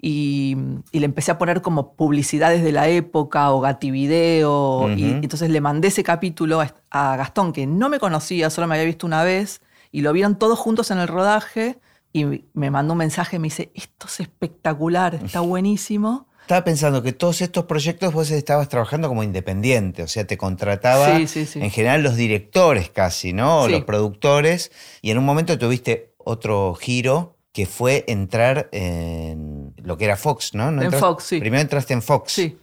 Y, le empecé a poner como publicidades de la época o gativideo. Y entonces le mandé ese capítulo a Gastón, que no me conocía, solo me había visto una vez, y lo vieron todos juntos en el rodaje y me mandó un mensaje, me dice, esto es espectacular, está buenísimo. Estaba pensando que todos estos proyectos vos estabas trabajando como independiente, o sea, te contrataba en general los directores casi, ¿no? Los productores, y en un momento tuviste otro giro que fue entrar en lo que era Fox, ¿no? en Fox, sí. Primero entraste en Fox. Sí.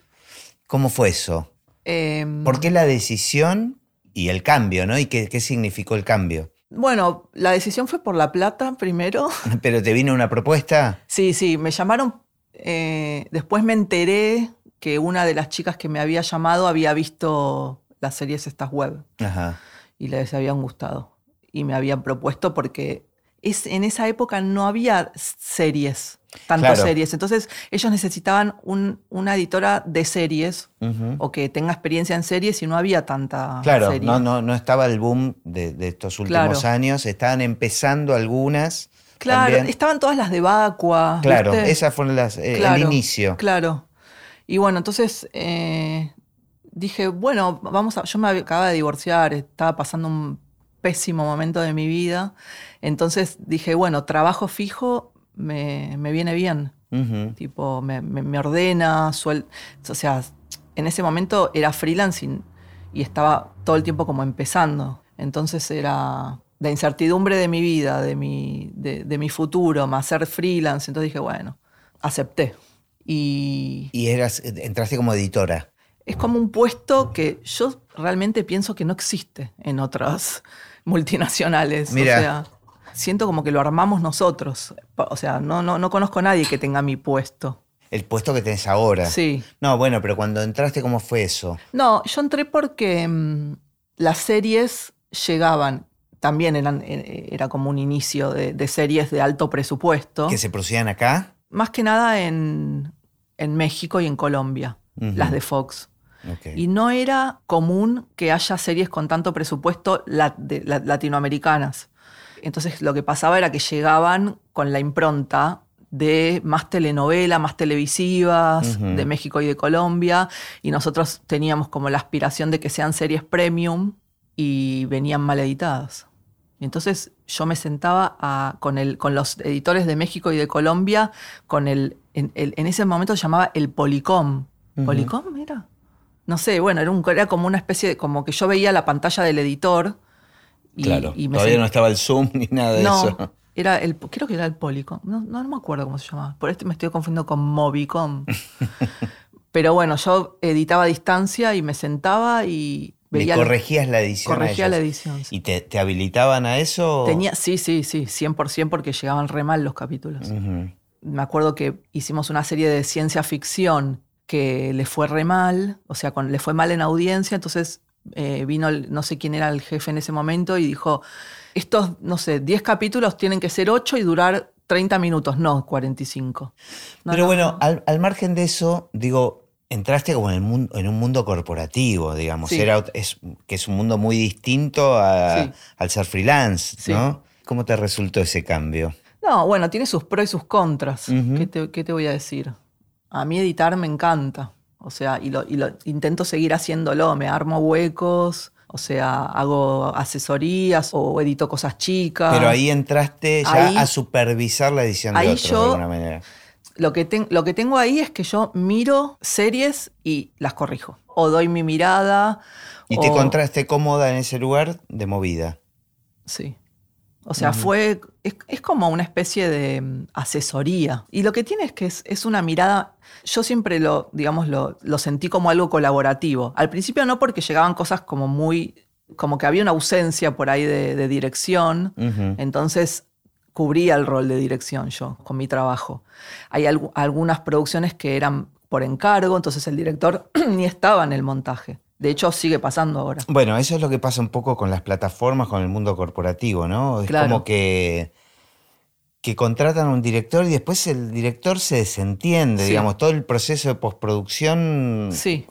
¿Cómo fue eso? Em, ¿Por qué la decisión y el cambio, ¿no? ¿Y qué, qué significó el cambio? Bueno, la decisión fue por la plata primero. [laughs] ¿Pero te vino una propuesta? Sí, sí, me llamaron. Eh, después me enteré que una de las chicas que me había llamado había visto las series estas web. Ajá. Y les habían gustado. Y me habían propuesto porque es, en esa época no había series tantas series. Entonces, ellos necesitaban una editora de series o que tenga experiencia en series y no había tanta claro, No, no, no estaba el boom de, estos últimos años. Estaban empezando algunas. Claro, estaban todas las de Vacua. Claro, esas fueron las, eh, el inicio. Claro. Y bueno, entonces eh, dije, bueno, vamos a. Yo me acababa de divorciar, estaba pasando un pésimo momento de mi vida. Entonces dije, bueno, trabajo fijo me, viene bien. Tipo, me, ordena, suel o sea, en ese momento era freelancing y estaba todo el tiempo como empezando. Entonces era la incertidumbre de mi vida, de mi, de, mi futuro, más ser freelance. Entonces dije, bueno, acepté. Y, y eras, entraste como editora. Es como un puesto que yo realmente pienso que no existe en otras multinacionales. Mira. O sea, siento como que lo armamos nosotros. O sea, no, no, no conozco a nadie que tenga mi puesto. El puesto que tenés ahora. Sí. No, bueno, pero cuando entraste, ¿cómo fue eso? No, yo entré porque mm, las series llegaban. También eran, eh, era como un inicio de, series de alto presupuesto. ¿Que se producían acá? Más que nada en, en México y en Colombia, las de Fox. Y no era común que haya series con tanto presupuesto latinoamericanas. Entonces lo que pasaba era que llegaban con la impronta de más telenovela, más televisivas, de México y de Colombia, y nosotros teníamos como la aspiración de que sean series premium y venían mal editadas. Y entonces yo me sentaba con, el, con los editores de México y de Colombia, con el, en, ese momento se llamaba el Policom. ¿Policom era? No sé, bueno, era, un, era como una especie de, como que yo veía la pantalla del editor claro, todavía no estaba el Zoom ni nada de eso. Era el, creo que era el Polycom. No, no, me acuerdo cómo se llamaba. Por este me estoy confundiendo con Movicom. [laughs] Pero bueno, yo editaba a distancia y me sentaba y veía. corregías la edición. Corregía la edición. ¿Y te, habilitaban a eso? Tenía, sí, sí, sí, 100% porque llegaban re mal los capítulos. Me acuerdo que hicimos una serie de ciencia ficción que le fue re mal, o sea, le fue mal en audiencia, entonces eh, vino, no sé quién era el jefe en ese momento y dijo, estos, no sé, 10 capítulos tienen que ser 8 y durar 30 minutos, no 45. Pero bueno, Al, margen de eso, digo, entraste como en, el mundo, en un mundo corporativo, digamos, Era, es, que es un mundo muy distinto al ser freelance, ¿no? ¿Cómo te resultó ese cambio? No, bueno, tiene sus pros y sus contras. ¿Qué te voy a decir? A mí editar me encanta. O sea, y lo, intento seguir haciéndolo, me armo huecos, o sea, hago asesorías o edito cosas chicas. Pero ahí entraste ya a supervisar la edición de otros de alguna manera. Lo que, lo que tengo ahí es que yo miro series y las corrijo. O doy mi mirada. ¿Y te encontraste cómoda en ese lugar de movida? Sí. O sea, fue. Es, como una especie de mm, asesoría. Y lo que tiene es que es, una mirada. Yo siempre lo, digamos, lo, sentí como algo colaborativo. Al principio no porque llegaban cosas como muy. como que había una ausencia por ahí de, dirección. Entonces, cubría el rol de dirección yo con mi trabajo. Hay algunas producciones que eran por encargo, entonces el director [clears throat] ni estaba en el montaje. De hecho, sigue pasando ahora. Bueno, eso es lo que pasa un poco con las plataformas, con el mundo corporativo, ¿no? Es como que, que contratan a un director y después el director se desentiende, digamos, todo el proceso de postproducción sí.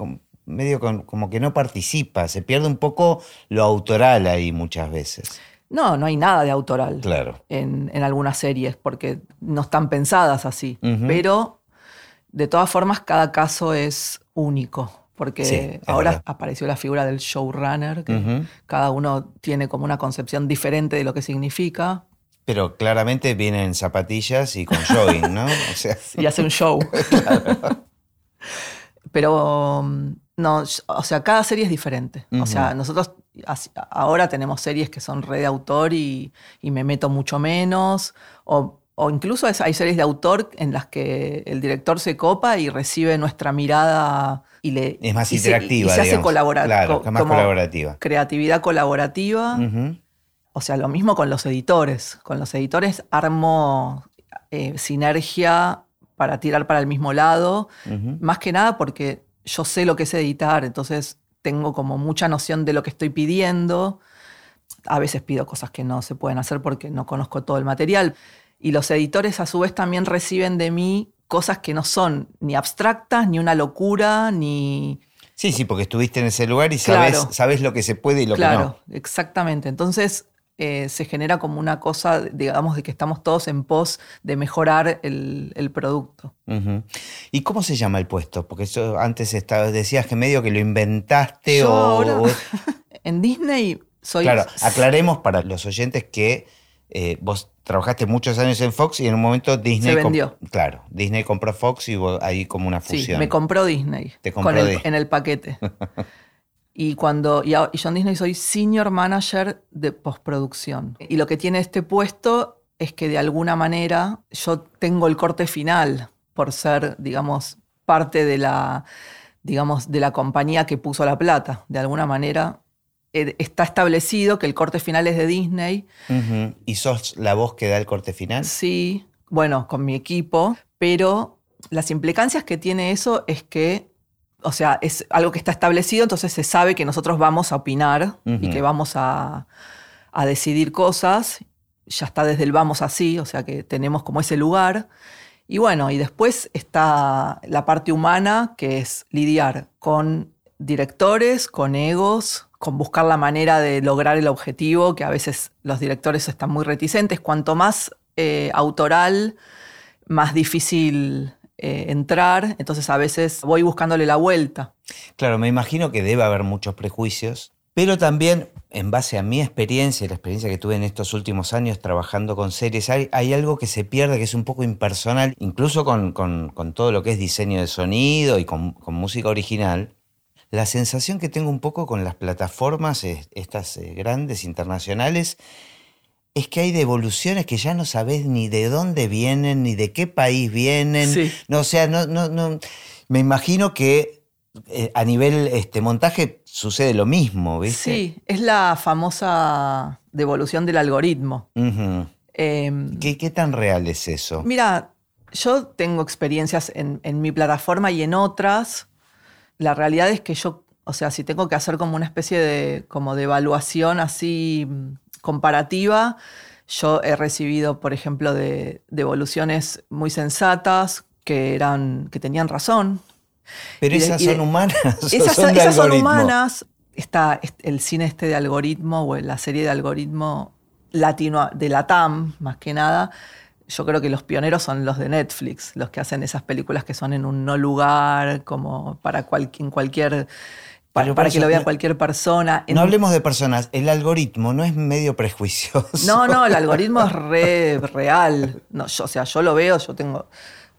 medio como que no participa, se pierde un poco lo autoral ahí muchas veces. No, no hay nada de autoral claro. en, algunas series, porque no están pensadas así. Pero, de todas formas, cada caso es único porque ahora apareció la figura del showrunner, que cada uno tiene como una concepción diferente de lo que significa. Pero claramente viene en zapatillas y con jogging, ¿no? [laughs] Y hace un show. [laughs] Pero no, o sea, cada serie es diferente. O sea, nosotros ahora tenemos series que son red de autor y, y me meto mucho menos. O o incluso hay series de autor en las que el director se copa y recibe nuestra mirada y le es más interactiva. Se, y se hace Claro, más colaborativa. Creatividad colaborativa. O sea, lo mismo con los editores. Con los editores armo eh, sinergia para tirar para el mismo lado. Más que nada porque yo sé lo que es editar, entonces tengo como mucha noción de lo que estoy pidiendo. A veces pido cosas que no se pueden hacer porque no conozco todo el material. Y los editores a su vez también reciben de mí cosas que no son ni abstractas, ni una locura, ni... Sí, sí, porque estuviste en ese lugar y sabes, sabes lo que se puede y lo que no. Claro, exactamente. Entonces eh, se genera como una cosa, digamos, de que estamos todos en pos de mejorar el, producto. ¿Y cómo se llama el puesto? Porque eso antes estaba, decías que medio que lo inventaste o... [laughs] en Disney soy... Claro, aclaremos para los oyentes que eh, vos trabajaste muchos años en Fox y en un momento Disney. Se vendió. Claro, Disney compró Fox y ahí como una fusión. Sí, me compró Disney. Te compró En el paquete. [laughs] y cuando. Y, yo en Disney soy senior manager de postproducción. Y lo que tiene este puesto es que de alguna manera yo tengo el corte final por ser, digamos, parte de la. digamos, de la compañía que puso la plata. De alguna manera está establecido que el corte final es de Disney. ¿Y sos la voz que da el corte final? Sí, bueno, con mi equipo, pero las implicancias que tiene eso es que, o sea, es algo que está establecido, entonces se sabe que nosotros vamos a opinar y que vamos a, a decidir cosas. Ya está desde el vamos así, o sea que tenemos como ese lugar. Y bueno, y después está la parte humana, que es lidiar con directores, con egos, con buscar la manera de lograr el objetivo, que a veces los directores están muy reticentes. Cuanto más eh, autoral, más difícil eh, entrar, entonces a veces voy buscándole la vuelta. Claro, me imagino que debe haber muchos prejuicios, pero también en base a mi experiencia y la experiencia que tuve en estos últimos años trabajando con series, hay, algo que se pierde que es un poco impersonal, incluso con, todo lo que es diseño de sonido y con música original, la sensación que tengo un poco con las plataformas, estas eh, grandes internacionales, es que hay devoluciones que ya no sabes ni de dónde vienen, ni de qué país vienen. No, o sea, no, no, no. Me imagino que eh, a nivel este, montaje sucede lo mismo, ¿viste? Sí, es la famosa devolución del algoritmo. Em, ¿Qué, tan real es eso? Mira, yo tengo experiencias en, en mi plataforma y en otras la realidad es que yo, o sea, si tengo que hacer como una especie de, como de evaluación así mm, comparativa, yo he recibido, por ejemplo, de, devoluciones muy sensatas que, eran, que tenían razón. Pero [laughs] esas son humanas. Esas son, esas son humanas. Está el cine este de algoritmo o la serie de algoritmo latino, de la TAM, más que nada, yo creo que los pioneros son los de Netflix, los que hacen esas películas que son en un no lugar, como para en cualquier... Para, que lo vea cualquier persona. No hablemos de personas, el algoritmo no es medio prejuicioso. No, no, el algoritmo es re, [laughs] real. No, o sea, yo lo veo, yo tengo,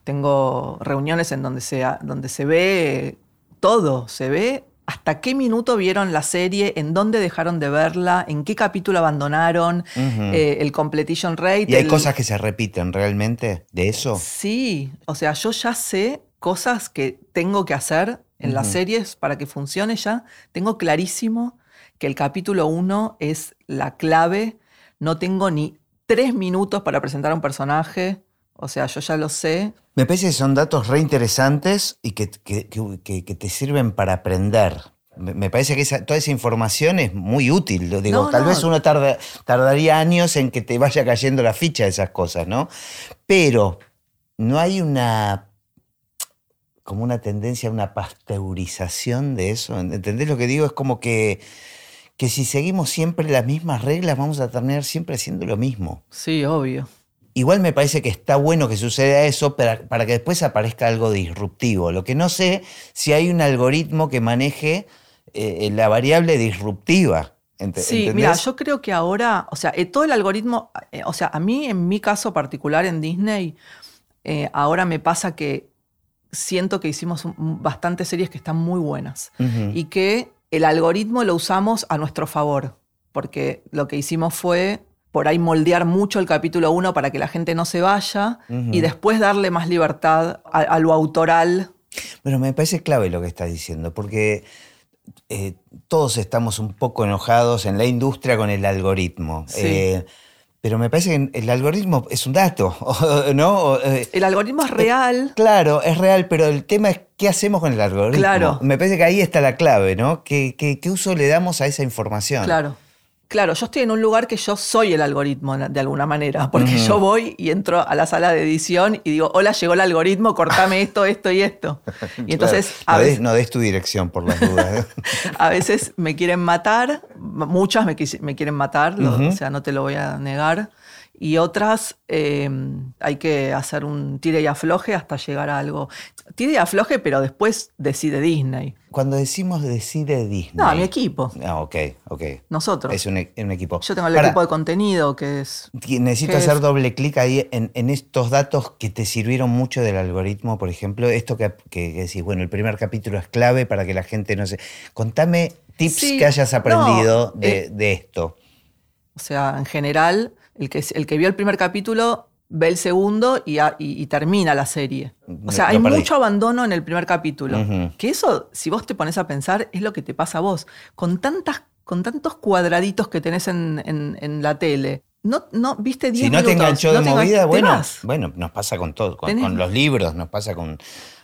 tengo reuniones en donde se, donde se ve todo, se ve hasta qué minuto vieron la serie, en dónde dejaron de verla, en qué capítulo abandonaron, eh, el completion rate. ¿Y hay cosas que se repiten realmente de eso? Sí, o sea, yo ya sé cosas que tengo que hacer en las series para que funcione ya. Tengo clarísimo que el capítulo 1 es la clave. No tengo ni tres minutos para presentar a un personaje. O sea, yo ya lo sé. Me parece que son datos re interesantes y que, que- que- que te sirven para aprender. Me me parece que esa- toda esa información es muy útil. Lo Digo, No, tal no. vez uno tarda- tardaría años en que te vaya cayendo la ficha de esas cosas, ¿no? Pero no hay una como una tendencia a una pasteurización de eso. ¿Entendés lo que digo? Es como que, que si seguimos siempre las mismas reglas, vamos a terminar siempre haciendo lo mismo. Sí, obvio. Igual me parece que está bueno que suceda eso para, para que después aparezca algo disruptivo. Lo que no sé si hay un algoritmo que maneje eh, la variable disruptiva. Ent- Sí, ¿entendés? mira, yo creo que ahora, o sea, eh, todo el algoritmo, eh, o sea, a mí en mi caso particular en Disney, eh, ahora me pasa que siento que hicimos un- bastantes series que están muy buenas y que el algoritmo lo usamos a nuestro favor, porque lo que hicimos fue por ahí moldear mucho el capítulo 1 para que la gente no se vaya y después darle más libertad a, a lo autoral. Bueno, me parece clave lo que estás diciendo, porque eh, todos estamos un poco enojados en la industria con el algoritmo. Sí. Eh, pero me parece que el algoritmo es un dato, [laughs] ¿no? Eh, El algoritmo es real. Claro, es real, pero el tema es qué hacemos con el algoritmo. Claro. Me parece que ahí está la clave, ¿no? ¿Qué, qué- qué uso le damos a esa información? Claro. Claro, yo estoy en un lugar que yo soy el algoritmo de alguna manera, porque yo voy y entro a la sala de edición y digo, hola, llegó el algoritmo, cortame [laughs] esto, esto y esto. Y entonces Claro. a, no, veces, des, no des tu dirección por las dudas. ¿eh? [laughs] a veces me quieren matar, muchas me, me quieren matar, lo- o sea, no te lo voy a negar. Y otras eh, hay que hacer un tire y afloje hasta llegar a algo. Tire y afloje, pero después decide Disney. Cuando decimos decide Disney. No, mi equipo, Ah, ok, ok. nosotros. Es un, e- un equipo. Yo tengo el Para, equipo de contenido que es Necesito ¿Qué hacer es? doble clic ahí en, en estos datos que te sirvieron mucho del algoritmo, por ejemplo, esto que, que- que decís, bueno, el primer capítulo es clave para que la gente no se... Contame tips Sí, que hayas aprendido no, de, eh, de esto. O sea, en general, el que, el que vio el primer capítulo ve el segundo y, a- y- y termina la serie. O sea, hay perdí. mucho abandono en el primer capítulo. Ujú. Que eso, si vos te pones a pensar, es lo que te pasa a vos. Con, tantas, con tantos cuadraditos que tenés en, en- en la tele. No, no viste 10 Si no te minutos, enganchó de te engan- movida, te bueno, bueno, nos pasa con todo, con, con los libros, nos pasa con...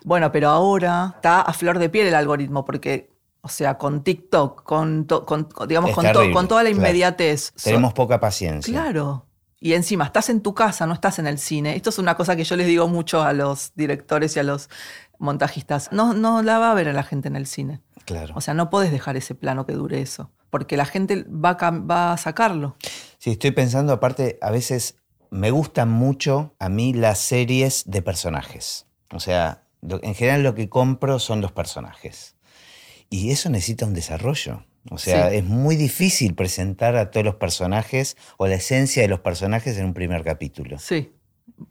Bueno, pero ahora está a flor de piel el algoritmo, porque, o sea, con TikTok, con, to- con- digamos, con, to- con toda la claro. inmediatez. so- Tenemos poca paciencia. Claro. Y encima, estás en tu casa, no estás en el cine. Esto es una cosa que yo les digo mucho a los directores y a los montajistas. No, no la va a ver a la gente en el cine. Claro. O sea, no podés dejar ese plano que dure eso. Porque la gente va a, va a sacarlo. Sí, estoy pensando, aparte, a veces me gustan mucho a mí las series de personajes. O sea, en general lo que compro son los personajes. Y eso necesita un desarrollo. O sea, Sí. es muy difícil presentar a todos los personajes o la esencia de los personajes en un primer capítulo. Sí.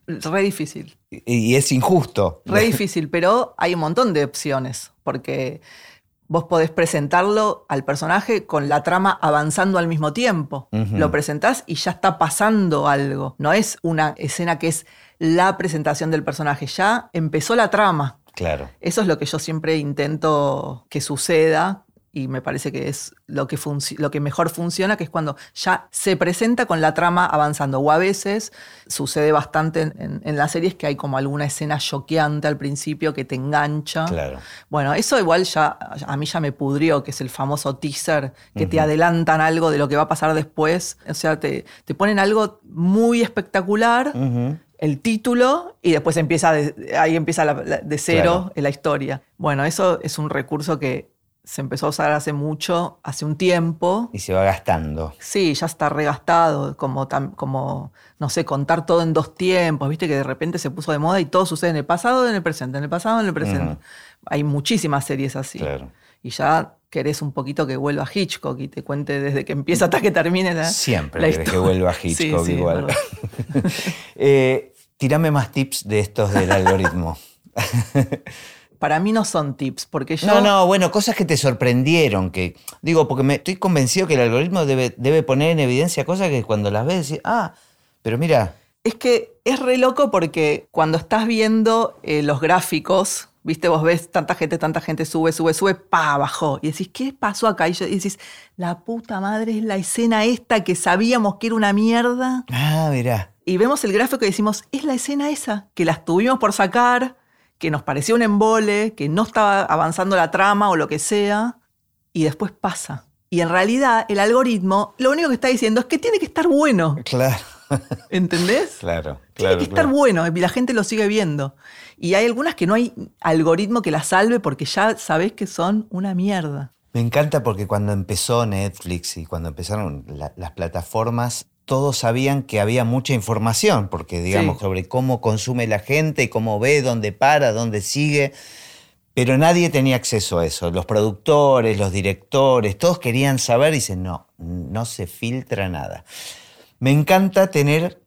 Re difícil. Y, y es injusto. Re difícil, pero hay un montón de opciones. Porque vos podés presentarlo al personaje con la trama avanzando al mismo tiempo. Lo presentás y ya está pasando algo. No es una escena que es la presentación del personaje, ya empezó la trama. Claro. Eso es lo que yo siempre intento que suceda y me parece que es lo que, lo que mejor funciona, que es cuando ya se presenta con la trama avanzando. O a veces sucede bastante en, en- en las series que hay como alguna escena choqueante al principio que te engancha. Claro. Bueno, eso igual ya a mí ya me pudrió, que es el famoso teaser, que te adelantan algo de lo que va a pasar después. O sea, te, te ponen algo muy espectacular, el título, y después empieza de, ahí empieza la- la- de cero Claro. en la historia. Bueno, eso es un recurso que se empezó a usar hace mucho, hace un tiempo. Y se va gastando. Sí, ya está regastado, como, como, no sé, contar todo en dos tiempos, viste que de repente se puso de moda y todo sucede en el pasado, en el presente, en el pasado, en el presente. Hay muchísimas series así. Claro. Y ya querés un poquito que vuelva Hitchcock y te cuente desde que empieza hasta que termine la Siempre la querés que vuelva [laughs] Hitchcock sí, igual. [laughs] eh, tirame más tips de estos del algoritmo. [laughs] Para mí no son tips, porque yo... No, no, bueno, cosas que te sorprendieron, que digo, porque me estoy convencido que el algoritmo debe, debe poner en evidencia cosas que cuando las ves decís, ah, pero mira, Es que es re loco porque cuando estás viendo eh, los gráficos Viste, vos ves tanta gente, tanta gente sube, sube, sube, pa, bajó. Y decís, ¿qué pasó acá? Y, yo, y decís, la puta madre es la escena esta que sabíamos que era una mierda. Ah, mirá. Y vemos el gráfico y decimos, es la escena esa, que las tuvimos por sacar, que nos parecía un embole, que no estaba avanzando la trama o lo que sea, y después pasa. Y en realidad el algoritmo lo único que está diciendo es que tiene que estar bueno. Claro. ¿Entendés? [laughs] Claro, Tiene claro. que estar claro. bueno y la gente lo sigue viendo. Y hay algunas que no hay algoritmo que las salve porque ya sabés que son una mierda. Me encanta porque cuando empezó Netflix y cuando empezaron la- las plataformas, todos sabían que había mucha información, porque digamos, Sí. sobre cómo consume la gente, cómo ve, dónde para, dónde sigue. Pero nadie tenía acceso a eso. Los productores, los directores, todos querían saber y dicen, no, no se filtra nada. Me encanta tener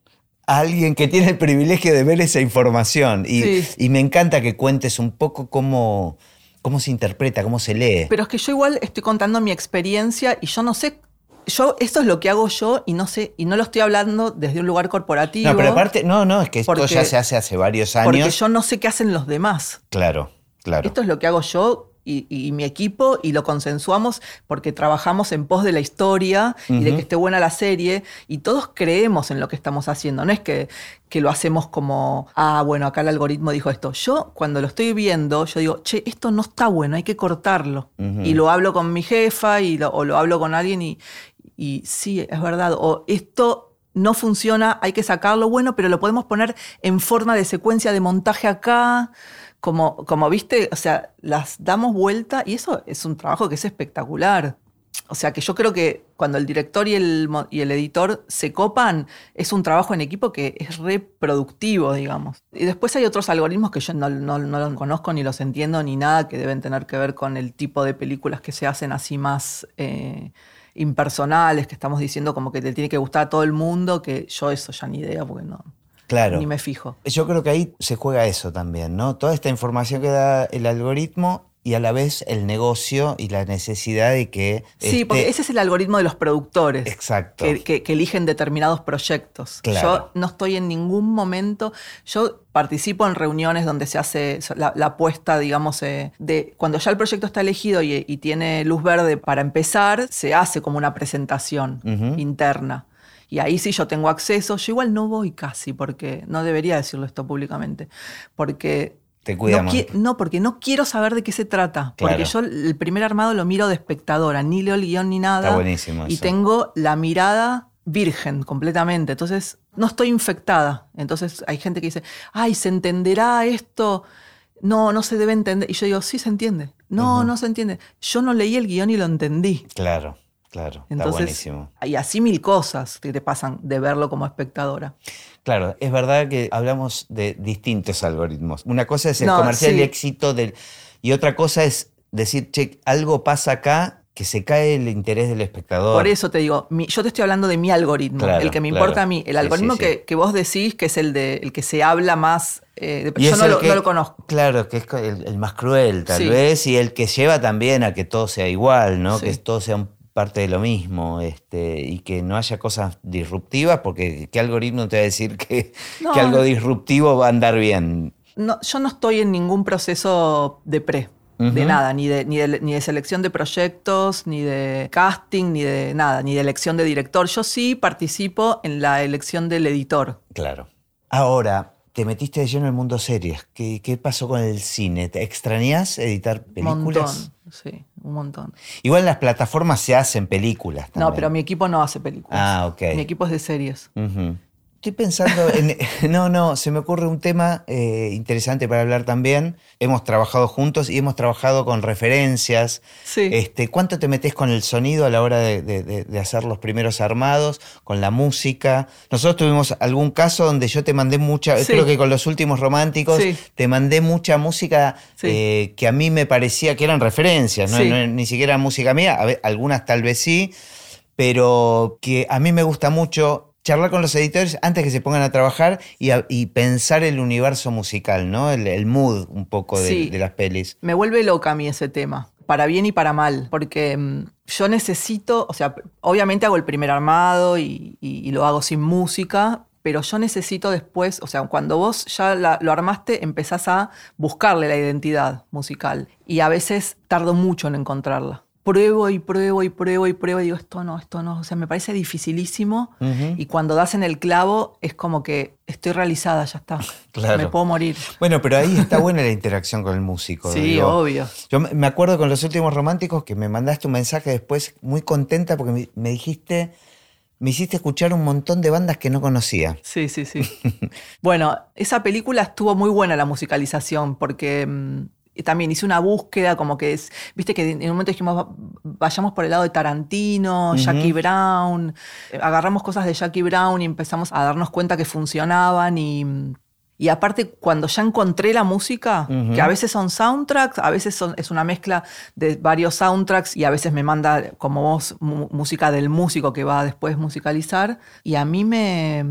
a alguien que tiene el privilegio de ver esa información y, Sí. y me encanta que cuentes un poco cómo, cómo se interpreta, cómo se lee. Pero es que yo igual estoy contando mi experiencia y yo no sé. Yo, esto es lo que hago yo y no sé, y no lo estoy hablando desde un lugar corporativo. No, pero aparte, no, no, es que esto Porque- ya se hace hace varios Porque años. yo no sé qué hacen los demás. Claro, claro. Esto es lo que hago yo y, y mi equipo y lo consensuamos porque trabajamos en pos de la historia y de que esté buena la serie y todos creemos en lo que estamos haciendo. No es que, que lo hacemos como, ah, bueno, acá el algoritmo dijo esto. Yo cuando lo estoy viendo, yo digo, che, esto no está bueno, hay que cortarlo. Y lo hablo con mi jefa y lo- o lo hablo con alguien y, y sí, es verdad. O esto no funciona, hay que sacarlo bueno, pero lo podemos poner en forma de secuencia de montaje acá. Como, como viste, o sea, las damos vuelta y eso es un trabajo que es espectacular. O sea, que yo creo que cuando el director y el, y el editor se copan, es un trabajo en equipo que es reproductivo, digamos. Y después hay otros algoritmos que yo no, no- no los conozco ni los entiendo ni nada, que deben tener que ver con el tipo de películas que se hacen así más eh, impersonales, que estamos diciendo como que te tiene que gustar a todo el mundo, que yo eso ya ni idea, porque no, claro. ni me fijo. Yo creo que ahí se juega eso también, ¿no? Toda esta información que da el algoritmo y a la vez el negocio y la necesidad de que. Sí, este- porque ese es el algoritmo de los productores. Exacto. que, que- que eligen determinados proyectos. Claro. Yo no estoy en ningún momento, yo participo en reuniones donde se hace la, la apuesta, digamos, eh, de cuando ya el proyecto está elegido y, y tiene luz verde para empezar, se hace como una presentación interna. Y ahí sí yo tengo acceso. Yo igual no voy casi, porque no debería decirlo esto públicamente, porque... Te cuida no, más. no, porque no quiero saber de qué se trata. Porque yo el primer armado lo miro de espectadora, ni leo el guion ni nada. Está buenísimo Y tengo la mirada virgen completamente. Entonces, no estoy infectada. Entonces, hay gente que dice, ay, ¿se entenderá esto? No, no se debe entender. Y yo digo, sí se entiende. No, no se entiende. Yo no leí el guion y lo entendí. Claro, claro. está buenísimo. hay así mil cosas que te pasan de verlo como espectadora. Claro, es verdad que hablamos de distintos algoritmos. Una cosa es el No, comercial sí. y éxito del. Y otra cosa es decir, che, algo pasa acá que se cae el interés del espectador. Por eso te digo, mi- yo te estoy hablando de mi algoritmo, Claro, el que me claro. importa a mí. El algoritmo sí, sí. Que, que vos decís que es el, de, el que se habla más. eh, de- yo no lo, que- no lo conozco. Claro, que es el, el más cruel, tal vez, y el que lleva también a que todo sea igual, ¿no? Que todo sea un- parte de lo mismo, este, y que no haya cosas disruptivas, porque ¿qué algoritmo te va a decir que, [laughs] No. que algo disruptivo va a andar bien? No, yo no estoy en ningún proceso de pre, de nada, ni de, ni, de, ni de selección de proyectos, ni de casting, ni de nada, ni de elección de director. Yo sí participo en la elección del editor. Claro. Ahora, te metiste de lleno en el mundo series. ¿Qué, qué pasó con el cine? ¿Te extrañas editar películas? montón, sí, un montón. Igual las plataformas se hacen películas No, también. pero mi equipo no hace películas. Ah, ok. Mi equipo es de series. Estoy pensando en... [laughs] No, no, se me ocurre un tema eh, interesante para hablar también. Hemos trabajado juntos y hemos trabajado con referencias. Sí. Este, ¿Cuánto te metes con el sonido a la hora de, de- de- de hacer los primeros armados, con la música? Nosotros tuvimos algún caso donde yo te mandé mucha, Sí. creo que con los últimos románticos, Sí. te mandé mucha música eh, que a mí me parecía que eran referencias, ¿no? Ni siquiera música mía, a ver, algunas tal vez sí, pero que a mí me gusta mucho charlar con los editores antes que se pongan a trabajar y, a- y pensar el universo musical, ¿no? El, el mood un poco de, Sí. de las pelis. Me vuelve loca a mí ese tema, para bien y para mal, porque mm, yo necesito, o sea, obviamente hago el primer armado y, y- y lo hago sin música, pero yo necesito después, o sea, cuando vos ya la- lo armaste, empezás a buscarle la identidad musical. Y a veces tardo mucho en encontrarla. Pruebo y pruebo y pruebo y pruebo y digo, esto no, esto no. O sea, me parece dificilísimo. Y cuando das en el clavo, es como que estoy realizada, ya está. [laughs] Claro. Me puedo morir. Bueno, pero ahí está buena la interacción con el músico. Sí, digo. obvio. Yo me acuerdo con los últimos románticos que me mandaste un mensaje después muy contenta porque me, me dijiste, me hiciste escuchar un montón de bandas que no conocía. Sí, sí, sí. [laughs] bueno, esa película estuvo muy buena la musicalización porque mm, también hice una búsqueda como que es, viste que en un momento dijimos "Va- vayamos por el lado de Tarantino, Jackie Brown, agarramos cosas de Jackie Brown y empezamos a darnos cuenta que funcionaban y... Y aparte, cuando ya encontré la música, que a veces son soundtracks, a veces son- es una mezcla de varios soundtracks y a veces me manda como vos mu- música del músico que va a después musicalizar. Y a mí me,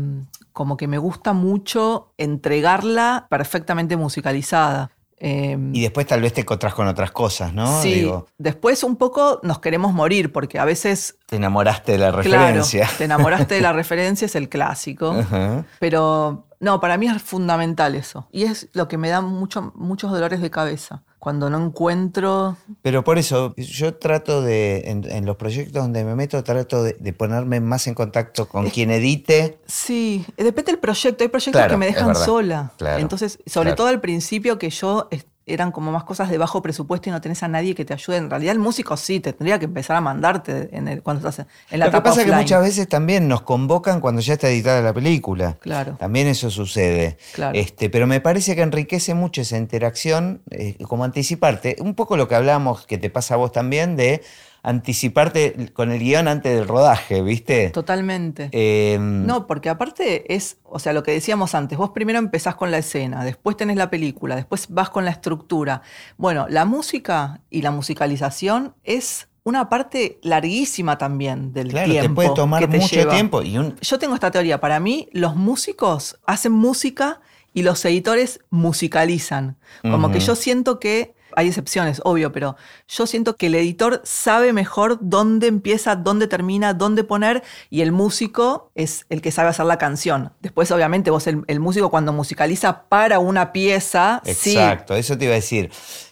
como que me gusta mucho entregarla perfectamente musicalizada. Eh, Y después tal vez te encontrás con otras cosas, ¿no? sí, Digo, después un poco nos queremos morir porque a veces, te enamoraste de la claro, referencia. te enamoraste de la [laughs] referencia, es el clásico. Ajá. Pero no, para mí es fundamental eso. Y es lo que me da mucho, muchos dolores de cabeza. Cuando no encuentro. Pero por eso yo trato de, en, en los proyectos donde me meto, trato de, de ponerme más en contacto con quien edite. Sí, depende del proyecto. Hay proyectos Claro, que me dejan verdad. sola. Claro, Entonces, sobre claro. todo al principio que yo eran como más cosas de bajo presupuesto y no tenés a nadie que te ayude. En realidad, el músico sí, te tendría que empezar a mandarte en el- cuando estás en la Lo que pasa es que muchas veces también nos convocan cuando ya está editada la película. Claro. También eso sucede. Claro. Este, pero me parece que enriquece mucho esa interacción, eh, como anticiparte. Un poco lo que hablamos, que te pasa a vos también, de anticiparte con el guion antes del rodaje, ¿viste? Totalmente. Eh, No, porque aparte es, o sea, lo que decíamos antes, vos primero empezás con la escena, después tenés la película, después vas con la estructura. Bueno, la música y la musicalización es una parte larguísima también del claro, tiempo. te puede tomar que te mucho lleva. tiempo. Y un, Yo tengo esta teoría, para mí los músicos hacen música y los editores musicalizan. Como que yo siento que, hay excepciones, obvio, pero yo siento que el editor sabe mejor dónde empieza, dónde termina, dónde poner y el músico es el que sabe hacer la canción. Después, obviamente, vos, el, el músico cuando musicaliza para una pieza, sí, Exacto, eso te iba a decir.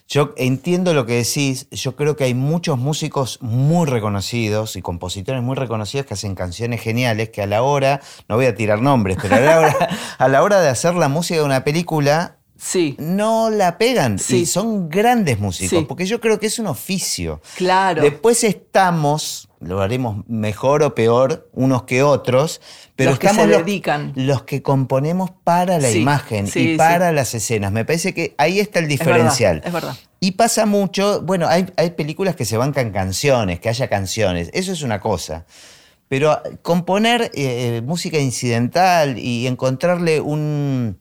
Yo entiendo lo que decís, yo creo que hay muchos músicos muy reconocidos y compositores muy reconocidos que hacen canciones geniales que a la hora, no voy a tirar nombres, pero a la hora, [laughs] a la hora de hacer la música de una película sí, no la pegan Sí. y son grandes músicos, Sí. porque yo creo que es un oficio. claro. Después estamos, lo haremos mejor o peor unos que otros, pero Los que estamos se los, dedican. los que componemos para la Sí, imagen y para las escenas. Me parece que ahí está el Es verdad, diferencial. Es verdad. Y pasa mucho, bueno, hay, hay películas que se bancan canciones, que haya canciones, eso es una cosa. Pero componer eh, música incidental y encontrarle un,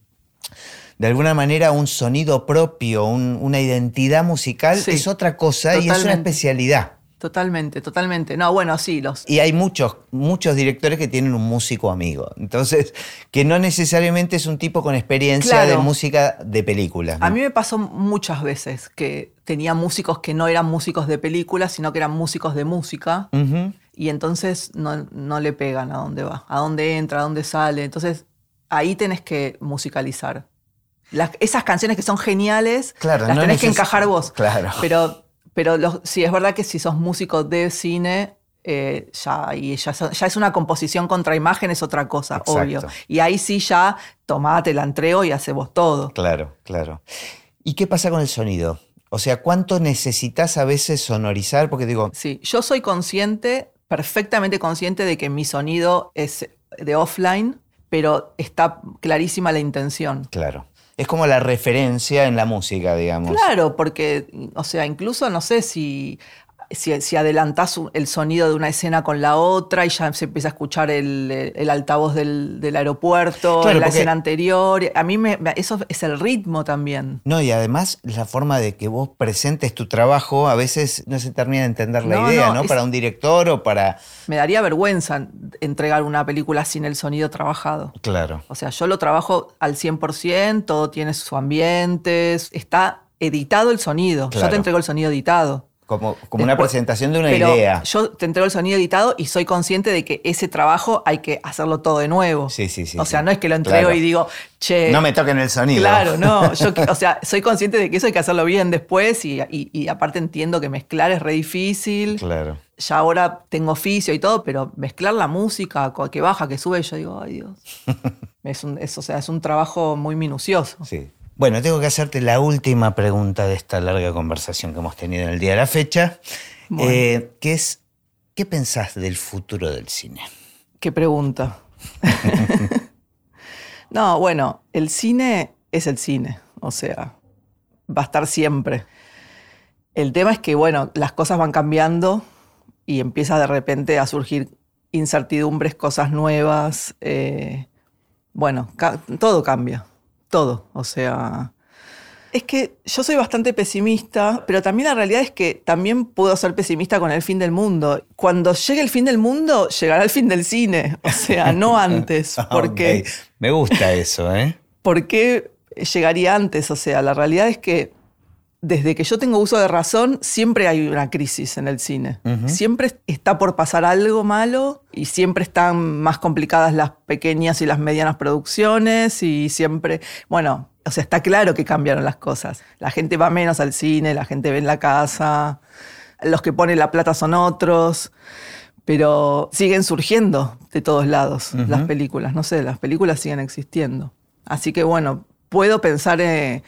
de alguna manera, un sonido propio, un- una identidad musical, Sí, es otra cosa y es una especialidad. Totalmente, totalmente. No, bueno, sí, los, Y hay muchos, muchos directores que tienen un músico amigo. Entonces, que no necesariamente es un tipo con experiencia Claro. de música de películas. ¿no? A mí me pasó muchas veces que tenía músicos que no eran músicos de películas, sino que eran músicos de música. Y entonces no, no le pegan a dónde va, a dónde entra, a dónde sale. Entonces ahí tenés que musicalizar. Las- esas canciones que son geniales, Claro, las no tenés que encajar vos. Claro. Pero, pero los- sí, es verdad que si sos músico de cine, eh, ya, y ya, es una composición contra imagen, es otra cosa, Exacto. obvio. Y ahí sí ya tomate, la entrego y hace vos todo. Claro, claro. ¿Y qué pasa con el sonido? O sea, ¿cuánto necesitas a veces sonorizar? Porque digo, Sí, yo soy consciente, perfectamente consciente de que mi sonido es de offline, pero está clarísima la intención. claro, es como la referencia en la música, digamos. Claro, porque, o sea, incluso no sé si, si, si adelantás el sonido de una escena con la otra y ya se empieza a escuchar el, el altavoz del, del aeropuerto, Claro, la escena anterior. A mí me, eso es el ritmo también. No, y además la forma de que vos presentes tu trabajo a veces no se termina de entender la No, idea, no, ¿no? es- Para un director o para... Me daría vergüenza entregar una película sin el sonido trabajado. Claro. O sea, yo lo trabajo al 100%, todo tiene sus ambientes, está editado el sonido. Yo te entrego el sonido editado. Como, como una presentación de una pero idea. Yo te entrego el sonido editado y soy consciente de que ese trabajo hay que hacerlo todo de nuevo. Sí, sí, sí, O sea, sí. no es que lo entrego Claro. y digo, che. No me toquen el sonido. Claro, no. [laughs] Yo, o sea, soy consciente de que eso hay que hacerlo bien después y, y- y aparte entiendo que mezclar es re difícil. Claro. Ya ahora tengo oficio y todo, pero mezclar la música, que baja, que sube, yo digo, ay Dios. [laughs] es, un, es, o sea, es un trabajo muy minucioso. Sí. Bueno, tengo que hacerte la última pregunta de esta larga conversación que hemos tenido en el día de la fecha, Bueno. eh, que es, ¿qué pensás del futuro del cine? Qué pregunta. [laughs] no, bueno, el cine es el cine, o sea, va a estar siempre. El tema es que, bueno, las cosas van cambiando y empieza de repente a surgir incertidumbres, cosas nuevas. eh, bueno, ca- todo cambia, todo, o sea... Es que yo soy bastante pesimista, pero también la realidad es que también puedo ser pesimista con el fin del mundo. Cuando llegue el fin del mundo, llegará el fin del cine. O sea, no [laughs] antes. Porque, Ok, Me gusta eso, ¿eh? ¿Por qué llegaría antes? O sea, la realidad es que desde que yo tengo uso de razón, siempre hay una crisis en el cine. Siempre está por pasar algo malo y siempre están más complicadas las pequeñas y las medianas producciones y siempre, bueno, o sea, está claro que cambiaron las cosas. La gente va menos al cine, la gente ve en la casa, los que ponen la plata son otros, pero siguen surgiendo de todos lados las películas, no sé, las películas siguen existiendo. Así que bueno, puedo pensar eh,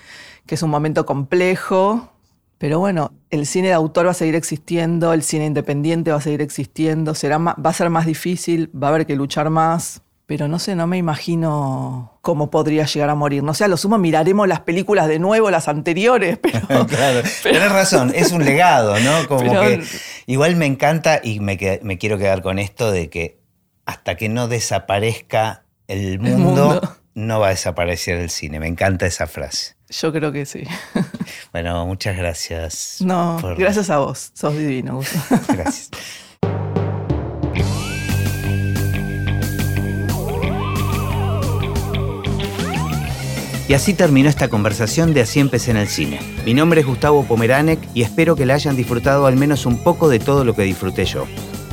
que es un momento complejo, pero bueno, el cine de autor va a seguir existiendo, el cine independiente va a seguir existiendo, será va a ser más difícil, va a haber que luchar más. Pero no sé, no me imagino cómo podría llegar a morir. No sé, a lo sumo miraremos las películas de nuevo, las anteriores, [laughs] pero [laughs] claro, tenés razón, es un legado, ¿no? Como Pero- que igual me encanta y me, qued- me quiero quedar con esto de que hasta que no desaparezca el mundo, mundo. no va a desaparecer el cine. Me encanta esa frase. Yo creo que sí. [laughs] Bueno, muchas gracias. No, por- gracias a vos, sos divino. Gus. [laughs] Gracias. Y así terminó esta conversación de Así empecé en el cine. Mi nombre es Gustavo Pomeranek y espero que la hayan disfrutado al menos un poco de todo lo que disfruté yo.